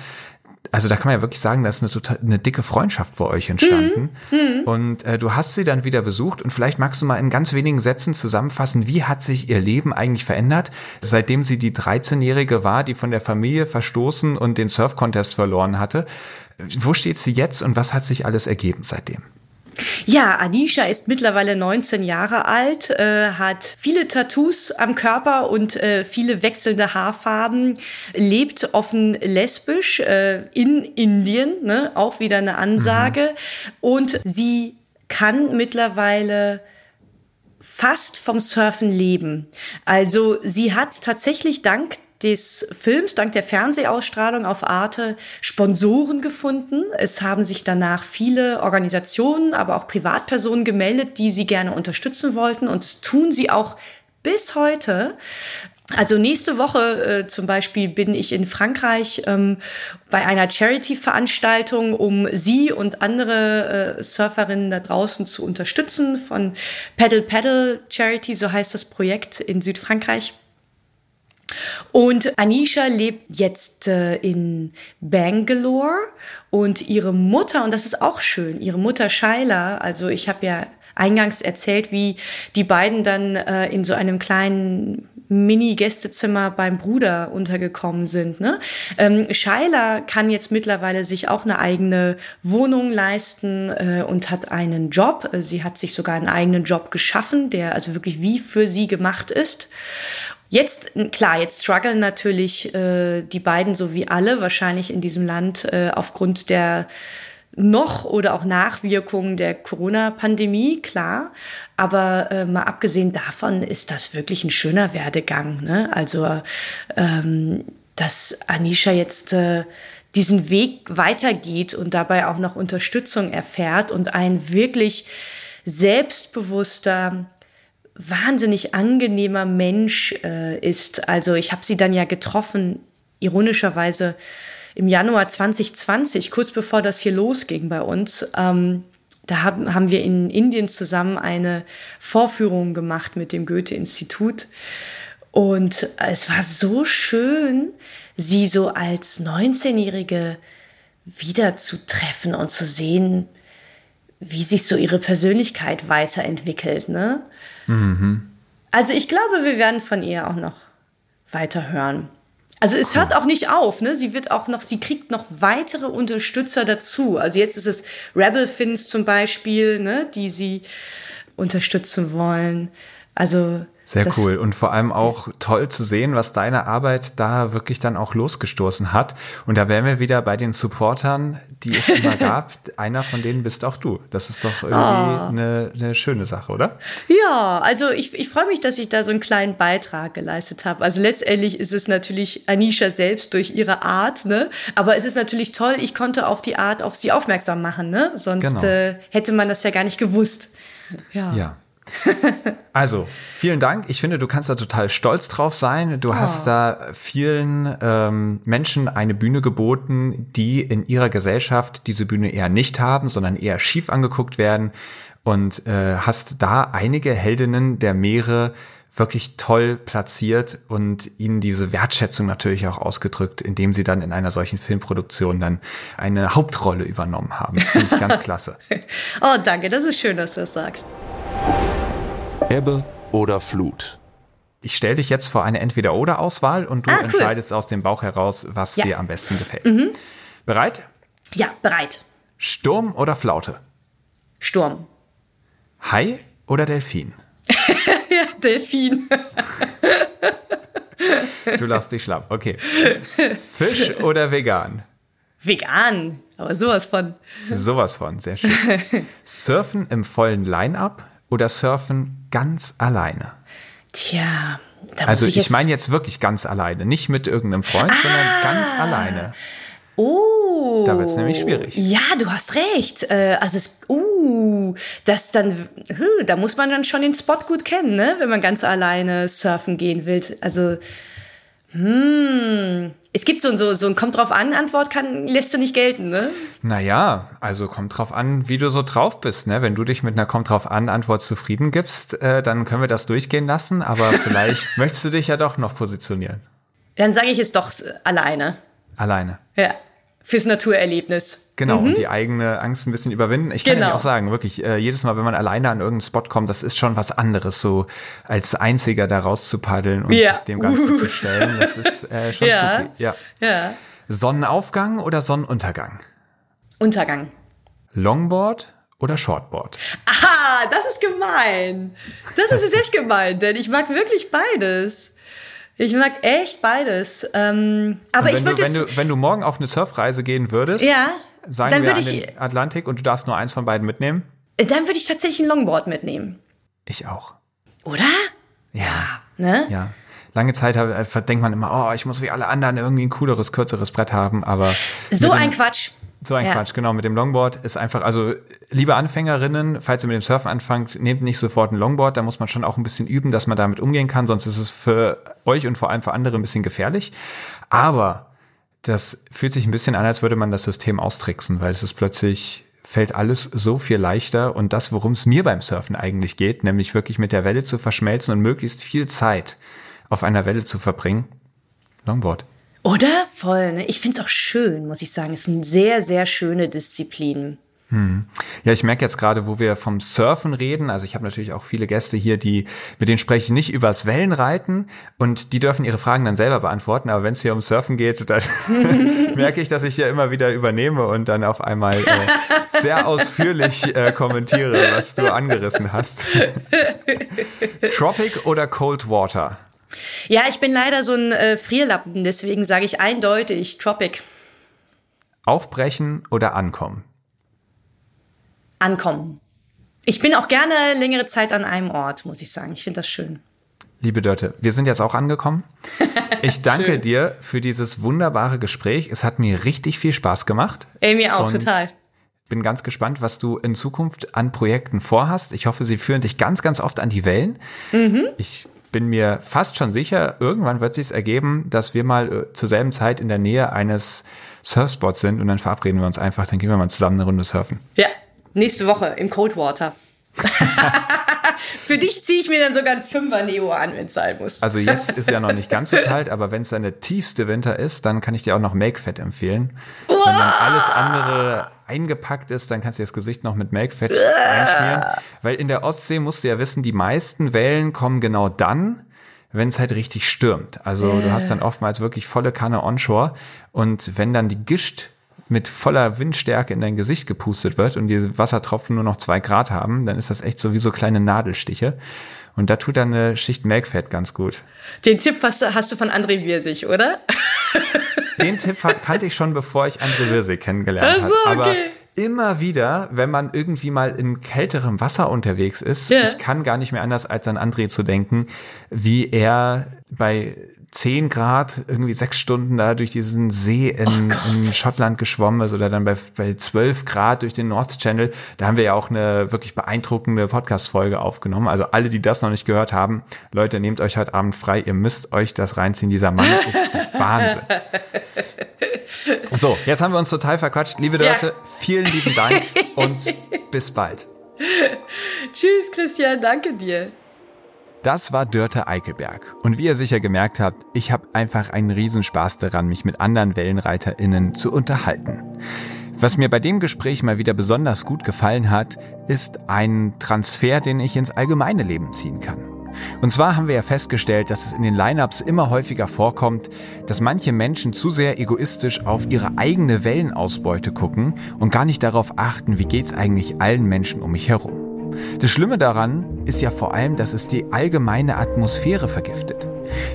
also da kann man ja wirklich sagen, da ist eine total eine dicke Freundschaft bei euch entstanden. Mhm. Und äh, du hast sie dann wieder besucht und vielleicht magst du mal in ganz wenigen Sätzen zusammenfassen, wie hat sich ihr Leben eigentlich verändert, seitdem sie die 13-Jährige war, die von der Familie verstoßen und den Surf-Contest verloren hatte. Wo steht sie jetzt und was hat sich alles ergeben seitdem?
Ja, Anisha ist mittlerweile 19 Jahre alt, äh, hat viele Tattoos am Körper und äh, viele wechselnde Haarfarben, lebt offen lesbisch äh, in Indien, ne? auch wieder eine Ansage. Mhm. Und sie kann mittlerweile fast vom Surfen leben. Also sie hat tatsächlich dank des Films dank der Fernsehausstrahlung auf Arte Sponsoren gefunden. Es haben sich danach viele Organisationen, aber auch Privatpersonen gemeldet, die sie gerne unterstützen wollten. Und das tun sie auch bis heute. Also nächste Woche äh, zum Beispiel bin ich in Frankreich ähm, bei einer Charity-Veranstaltung, um sie und andere äh, Surferinnen da draußen zu unterstützen von Paddle Paddle Charity, so heißt das Projekt in Südfrankreich. Und Anisha lebt jetzt äh, in Bangalore und ihre Mutter, und das ist auch schön, ihre Mutter Shaila, also ich habe ja eingangs erzählt, wie die beiden dann äh, in so einem kleinen Mini-Gästezimmer beim Bruder untergekommen sind. Ne? Ähm, Shaila kann jetzt mittlerweile sich auch eine eigene Wohnung leisten äh, und hat einen Job. Sie hat sich sogar einen eigenen Job geschaffen, der also wirklich wie für sie gemacht ist. Jetzt, klar, jetzt strugglen natürlich äh, die beiden so wie alle wahrscheinlich in diesem Land äh, aufgrund der noch oder auch Nachwirkungen der Corona-Pandemie, klar. Aber äh, mal abgesehen davon ist das wirklich ein schöner Werdegang. Ne? Also, ähm, dass Anisha jetzt äh, diesen Weg weitergeht und dabei auch noch Unterstützung erfährt und ein wirklich selbstbewusster, wahnsinnig angenehmer Mensch äh, ist. Also ich habe sie dann ja getroffen, ironischerweise im Januar 2020, kurz bevor das hier losging bei uns. Ähm, da haben, haben wir in Indien zusammen eine Vorführung gemacht mit dem Goethe-Institut. Und es war so schön, sie so als 19-Jährige wiederzutreffen und zu sehen, wie sich so ihre Persönlichkeit weiterentwickelt. Ne? Mhm. Also ich glaube, wir werden von ihr auch noch weiter hören. Also es hört auch nicht auf, ne? Sie wird auch noch, sie kriegt noch weitere Unterstützer dazu. Also jetzt ist es Rebel Fins zum Beispiel, ne, die sie unterstützen wollen. Also
sehr cool und vor allem auch toll zu sehen, was deine Arbeit da wirklich dann auch losgestoßen hat. Und da wären wir wieder bei den Supportern, die es immer gab. Einer von denen bist auch du. Das ist doch irgendwie oh. eine, eine schöne Sache, oder?
Ja, also ich, ich freue mich, dass ich da so einen kleinen Beitrag geleistet habe. Also letztendlich ist es natürlich Anisha selbst durch ihre Art, ne? Aber es ist natürlich toll, ich konnte auf die Art auf sie aufmerksam machen, ne? Sonst genau. äh, hätte man das ja gar nicht gewusst.
Ja. ja. also, vielen Dank. Ich finde, du kannst da total stolz drauf sein. Du oh. hast da vielen ähm, Menschen eine Bühne geboten, die in ihrer Gesellschaft diese Bühne eher nicht haben, sondern eher schief angeguckt werden. Und äh, hast da einige Heldinnen der Meere wirklich toll platziert und ihnen diese Wertschätzung natürlich auch ausgedrückt, indem sie dann in einer solchen Filmproduktion dann eine Hauptrolle übernommen haben. Finde ich ganz klasse.
oh, danke, das ist schön, dass du das sagst.
Ebbe oder Flut?
Ich stelle dich jetzt vor eine Entweder-Oder-Auswahl und du ah, cool. entscheidest aus dem Bauch heraus, was ja. dir am besten gefällt. Mhm. Bereit?
Ja, bereit.
Sturm oder Flaute?
Sturm.
Hai oder Delfin?
ja, Delfin.
du lass dich schlapp. Okay. Fisch oder vegan?
Vegan, aber sowas von.
Sowas von, sehr schön. Surfen im vollen Line-up oder surfen ganz alleine?
Tja.
Da also ich, ich meine jetzt wirklich ganz alleine, nicht mit irgendeinem Freund, ah, sondern ganz alleine.
Oh.
Da wird es nämlich schwierig.
Ja, du hast recht. Äh, also es, uh, das dann, da muss man dann schon den Spot gut kennen, ne? wenn man ganz alleine surfen gehen will. Also, hm, es gibt so, so, so ein Kommt drauf an Antwort kann, lässt du nicht gelten, ne?
Naja, also kommt drauf an, wie du so drauf bist, ne? Wenn du dich mit einer Kommt drauf an Antwort zufrieden gibst, äh, dann können wir das durchgehen lassen, aber vielleicht möchtest du dich ja doch noch positionieren.
Dann sage ich es doch alleine.
Alleine.
Ja. Fürs Naturerlebnis.
Genau, mhm. und die eigene Angst ein bisschen überwinden. Ich kann genau. ja auch sagen, wirklich, äh, jedes Mal, wenn man alleine an irgendeinen Spot kommt, das ist schon was anderes, so als Einziger da rauszupaddeln und ja. sich dem Ganzen uh. zu stellen. Das ist äh, schon ja. spooky. Ja. ja. Sonnenaufgang oder Sonnenuntergang?
Untergang.
Longboard oder Shortboard?
Aha, das ist gemein. Das ist jetzt echt gemein, denn ich mag wirklich beides. Ich mag echt beides. Ähm, aber
ich
würde
wenn du, wenn du morgen auf eine Surfreise gehen würdest,
ja,
sagen dann wir an den Atlantik und du darfst nur eins von beiden mitnehmen?
Dann würde ich tatsächlich ein Longboard mitnehmen.
Ich auch.
Oder?
Ja.
Ne?
Ja. Lange Zeit äh, denkt man immer, oh, ich muss wie alle anderen irgendwie ein cooleres, kürzeres Brett haben, aber.
So ein Quatsch.
So ein ja. Quatsch, genau. Mit dem Longboard ist einfach, also liebe Anfängerinnen, falls ihr mit dem Surfen anfangt, nehmt nicht sofort ein Longboard. Da muss man schon auch ein bisschen üben, dass man damit umgehen kann. Sonst ist es für euch und vor allem für andere ein bisschen gefährlich. Aber das fühlt sich ein bisschen an, als würde man das System austricksen, weil es ist plötzlich fällt alles so viel leichter und das, worum es mir beim Surfen eigentlich geht, nämlich wirklich mit der Welle zu verschmelzen und möglichst viel Zeit auf einer Welle zu verbringen. Longboard.
Oder? Voll. Ne? Ich finde es auch schön, muss ich sagen. Es ist eine sehr, sehr schöne Disziplin.
Hm. Ja, ich merke jetzt gerade, wo wir vom Surfen reden, also ich habe natürlich auch viele Gäste hier, die mit denen spreche ich nicht übers Wellenreiten und die dürfen ihre Fragen dann selber beantworten, aber wenn es hier um Surfen geht, dann merke ich, dass ich ja immer wieder übernehme und dann auf einmal äh, sehr ausführlich äh, kommentiere, was du angerissen hast. Tropic oder Cold Water?
Ja, ich bin leider so ein äh, Frierlappen, deswegen sage ich eindeutig Tropic.
Aufbrechen oder ankommen?
Ankommen. Ich bin auch gerne längere Zeit an einem Ort, muss ich sagen. Ich finde das schön.
Liebe Dörte, wir sind jetzt auch angekommen. Ich danke dir für dieses wunderbare Gespräch. Es hat mir richtig viel Spaß gemacht.
Ey, mir auch, total.
Bin ganz gespannt, was du in Zukunft an Projekten vorhast. Ich hoffe, sie führen dich ganz, ganz oft an die Wellen. Mhm. Ich bin mir fast schon sicher, irgendwann wird sich ergeben, dass wir mal äh, zur selben Zeit in der Nähe eines Surfspots sind und dann verabreden wir uns einfach, dann gehen wir mal zusammen eine Runde surfen.
Ja, nächste Woche im Coldwater. Für dich ziehe ich mir dann sogar ein Fünfer Neo an, wenn es sein muss.
Also jetzt ist ja noch nicht ganz so kalt, aber wenn es dann der tiefste Winter ist, dann kann ich dir auch noch Make-Fett empfehlen. Wenn dann alles andere eingepackt ist, dann kannst du das Gesicht noch mit Melkfett einschmieren. Weil in der Ostsee musst du ja wissen, die meisten Wellen kommen genau dann, wenn es halt richtig stürmt. Also du hast dann oftmals wirklich volle Kanne onshore und wenn dann die Gischt mit voller Windstärke in dein Gesicht gepustet wird und die Wassertropfen nur noch zwei Grad haben, dann ist das echt so wie so kleine Nadelstiche. Und da tut dann eine Schicht Melkfett ganz gut.
Den Tipp hast du, hast du von André Wirsig, oder?
Den Tipp kannte ich schon, bevor ich André Wirsig kennengelernt habe. So, okay. Aber immer wieder, wenn man irgendwie mal in kälterem Wasser unterwegs ist, yeah. ich kann gar nicht mehr anders als an André zu denken, wie er bei 10 Grad irgendwie sechs Stunden da durch diesen See in, oh in Schottland geschwommen ist oder dann bei, bei 12 Grad durch den North Channel. Da haben wir ja auch eine wirklich beeindruckende Podcast-Folge aufgenommen. Also alle, die das noch nicht gehört haben, Leute, nehmt euch heute Abend frei. Ihr müsst euch das reinziehen. Dieser Mann ist Wahnsinn. So, jetzt haben wir uns total verquatscht. Liebe Leute, ja. vielen lieben Dank und bis bald.
Tschüss, Christian. Danke dir.
Das war Dörte Eichelberg. Und wie ihr sicher gemerkt habt, ich habe einfach einen Riesenspaß daran, mich mit anderen WellenreiterInnen zu unterhalten. Was mir bei dem Gespräch mal wieder besonders gut gefallen hat, ist ein Transfer, den ich ins allgemeine Leben ziehen kann. Und zwar haben wir ja festgestellt, dass es in den Lineups immer häufiger vorkommt, dass manche Menschen zu sehr egoistisch auf ihre eigene Wellenausbeute gucken und gar nicht darauf achten, wie geht's eigentlich allen Menschen um mich herum. Das Schlimme daran ist ja vor allem, dass es die allgemeine Atmosphäre vergiftet.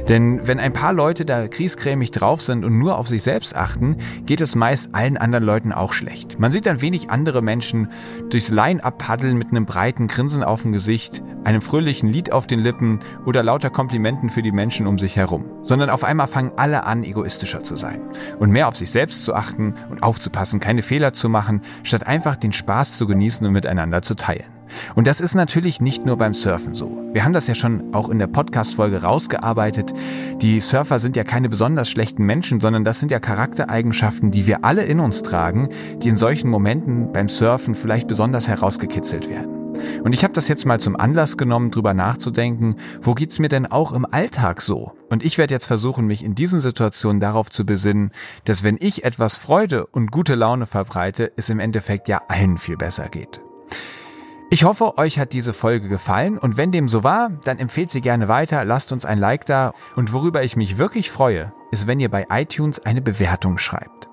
Denn wenn ein paar Leute da kriescremig drauf sind und nur auf sich selbst achten, geht es meist allen anderen Leuten auch schlecht. Man sieht dann wenig andere Menschen durchs Line-Up paddeln mit einem breiten Grinsen auf dem Gesicht, einem fröhlichen Lied auf den Lippen oder lauter Komplimenten für die Menschen um sich herum. Sondern auf einmal fangen alle an, egoistischer zu sein und mehr auf sich selbst zu achten und aufzupassen, keine Fehler zu machen, statt einfach den Spaß zu genießen und miteinander zu teilen. Und das ist natürlich nicht nur beim Surfen so. Wir haben das ja schon auch in der Podcast-Folge rausgearbeitet. Die Surfer sind ja keine besonders schlechten Menschen, sondern das sind ja Charaktereigenschaften, die wir alle in uns tragen, die in solchen Momenten beim Surfen vielleicht besonders herausgekitzelt werden. Und ich habe das jetzt mal zum Anlass genommen, drüber nachzudenken, wo geht's mir denn auch im Alltag so? Und ich werde jetzt versuchen, mich in diesen Situationen darauf zu besinnen, dass wenn ich etwas Freude und gute Laune verbreite, es im Endeffekt ja allen viel besser geht. Ich hoffe, euch hat diese Folge gefallen und wenn dem so war, dann empfehlt sie gerne weiter, lasst uns ein Like da und worüber ich mich wirklich freue, ist, wenn ihr bei iTunes eine Bewertung schreibt.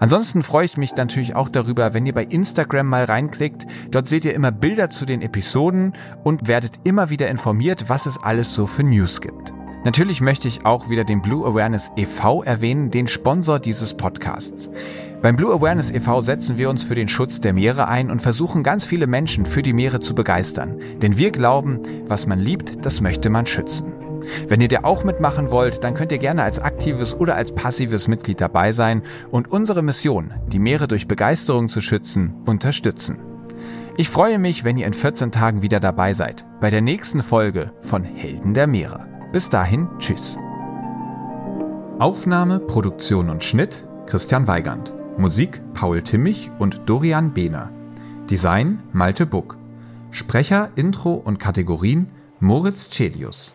Ansonsten freue ich mich natürlich auch darüber, wenn ihr bei Instagram mal reinklickt. Dort seht ihr immer Bilder zu den Episoden und werdet immer wieder informiert, was es alles so für News gibt. Natürlich möchte ich auch wieder den Blue Awareness e.V. erwähnen, den Sponsor dieses Podcasts. Beim Blue Awareness e.V. setzen wir uns für den Schutz der Meere ein und versuchen ganz viele Menschen für die Meere zu begeistern. Denn wir glauben, was man liebt, das möchte man schützen. Wenn ihr da auch mitmachen wollt, dann könnt ihr gerne als aktives oder als passives Mitglied dabei sein und unsere Mission, die Meere durch Begeisterung zu schützen, unterstützen. Ich freue mich, wenn ihr in 14 Tagen wieder dabei seid, bei der nächsten Folge von Helden der Meere. Bis dahin, tschüss. Aufnahme, Produktion und Schnitt Christian Weigand. Musik Paul Timmich und Dorian Behner. Design Malte Buck. Sprecher, Intro und Kategorien Moritz Celius.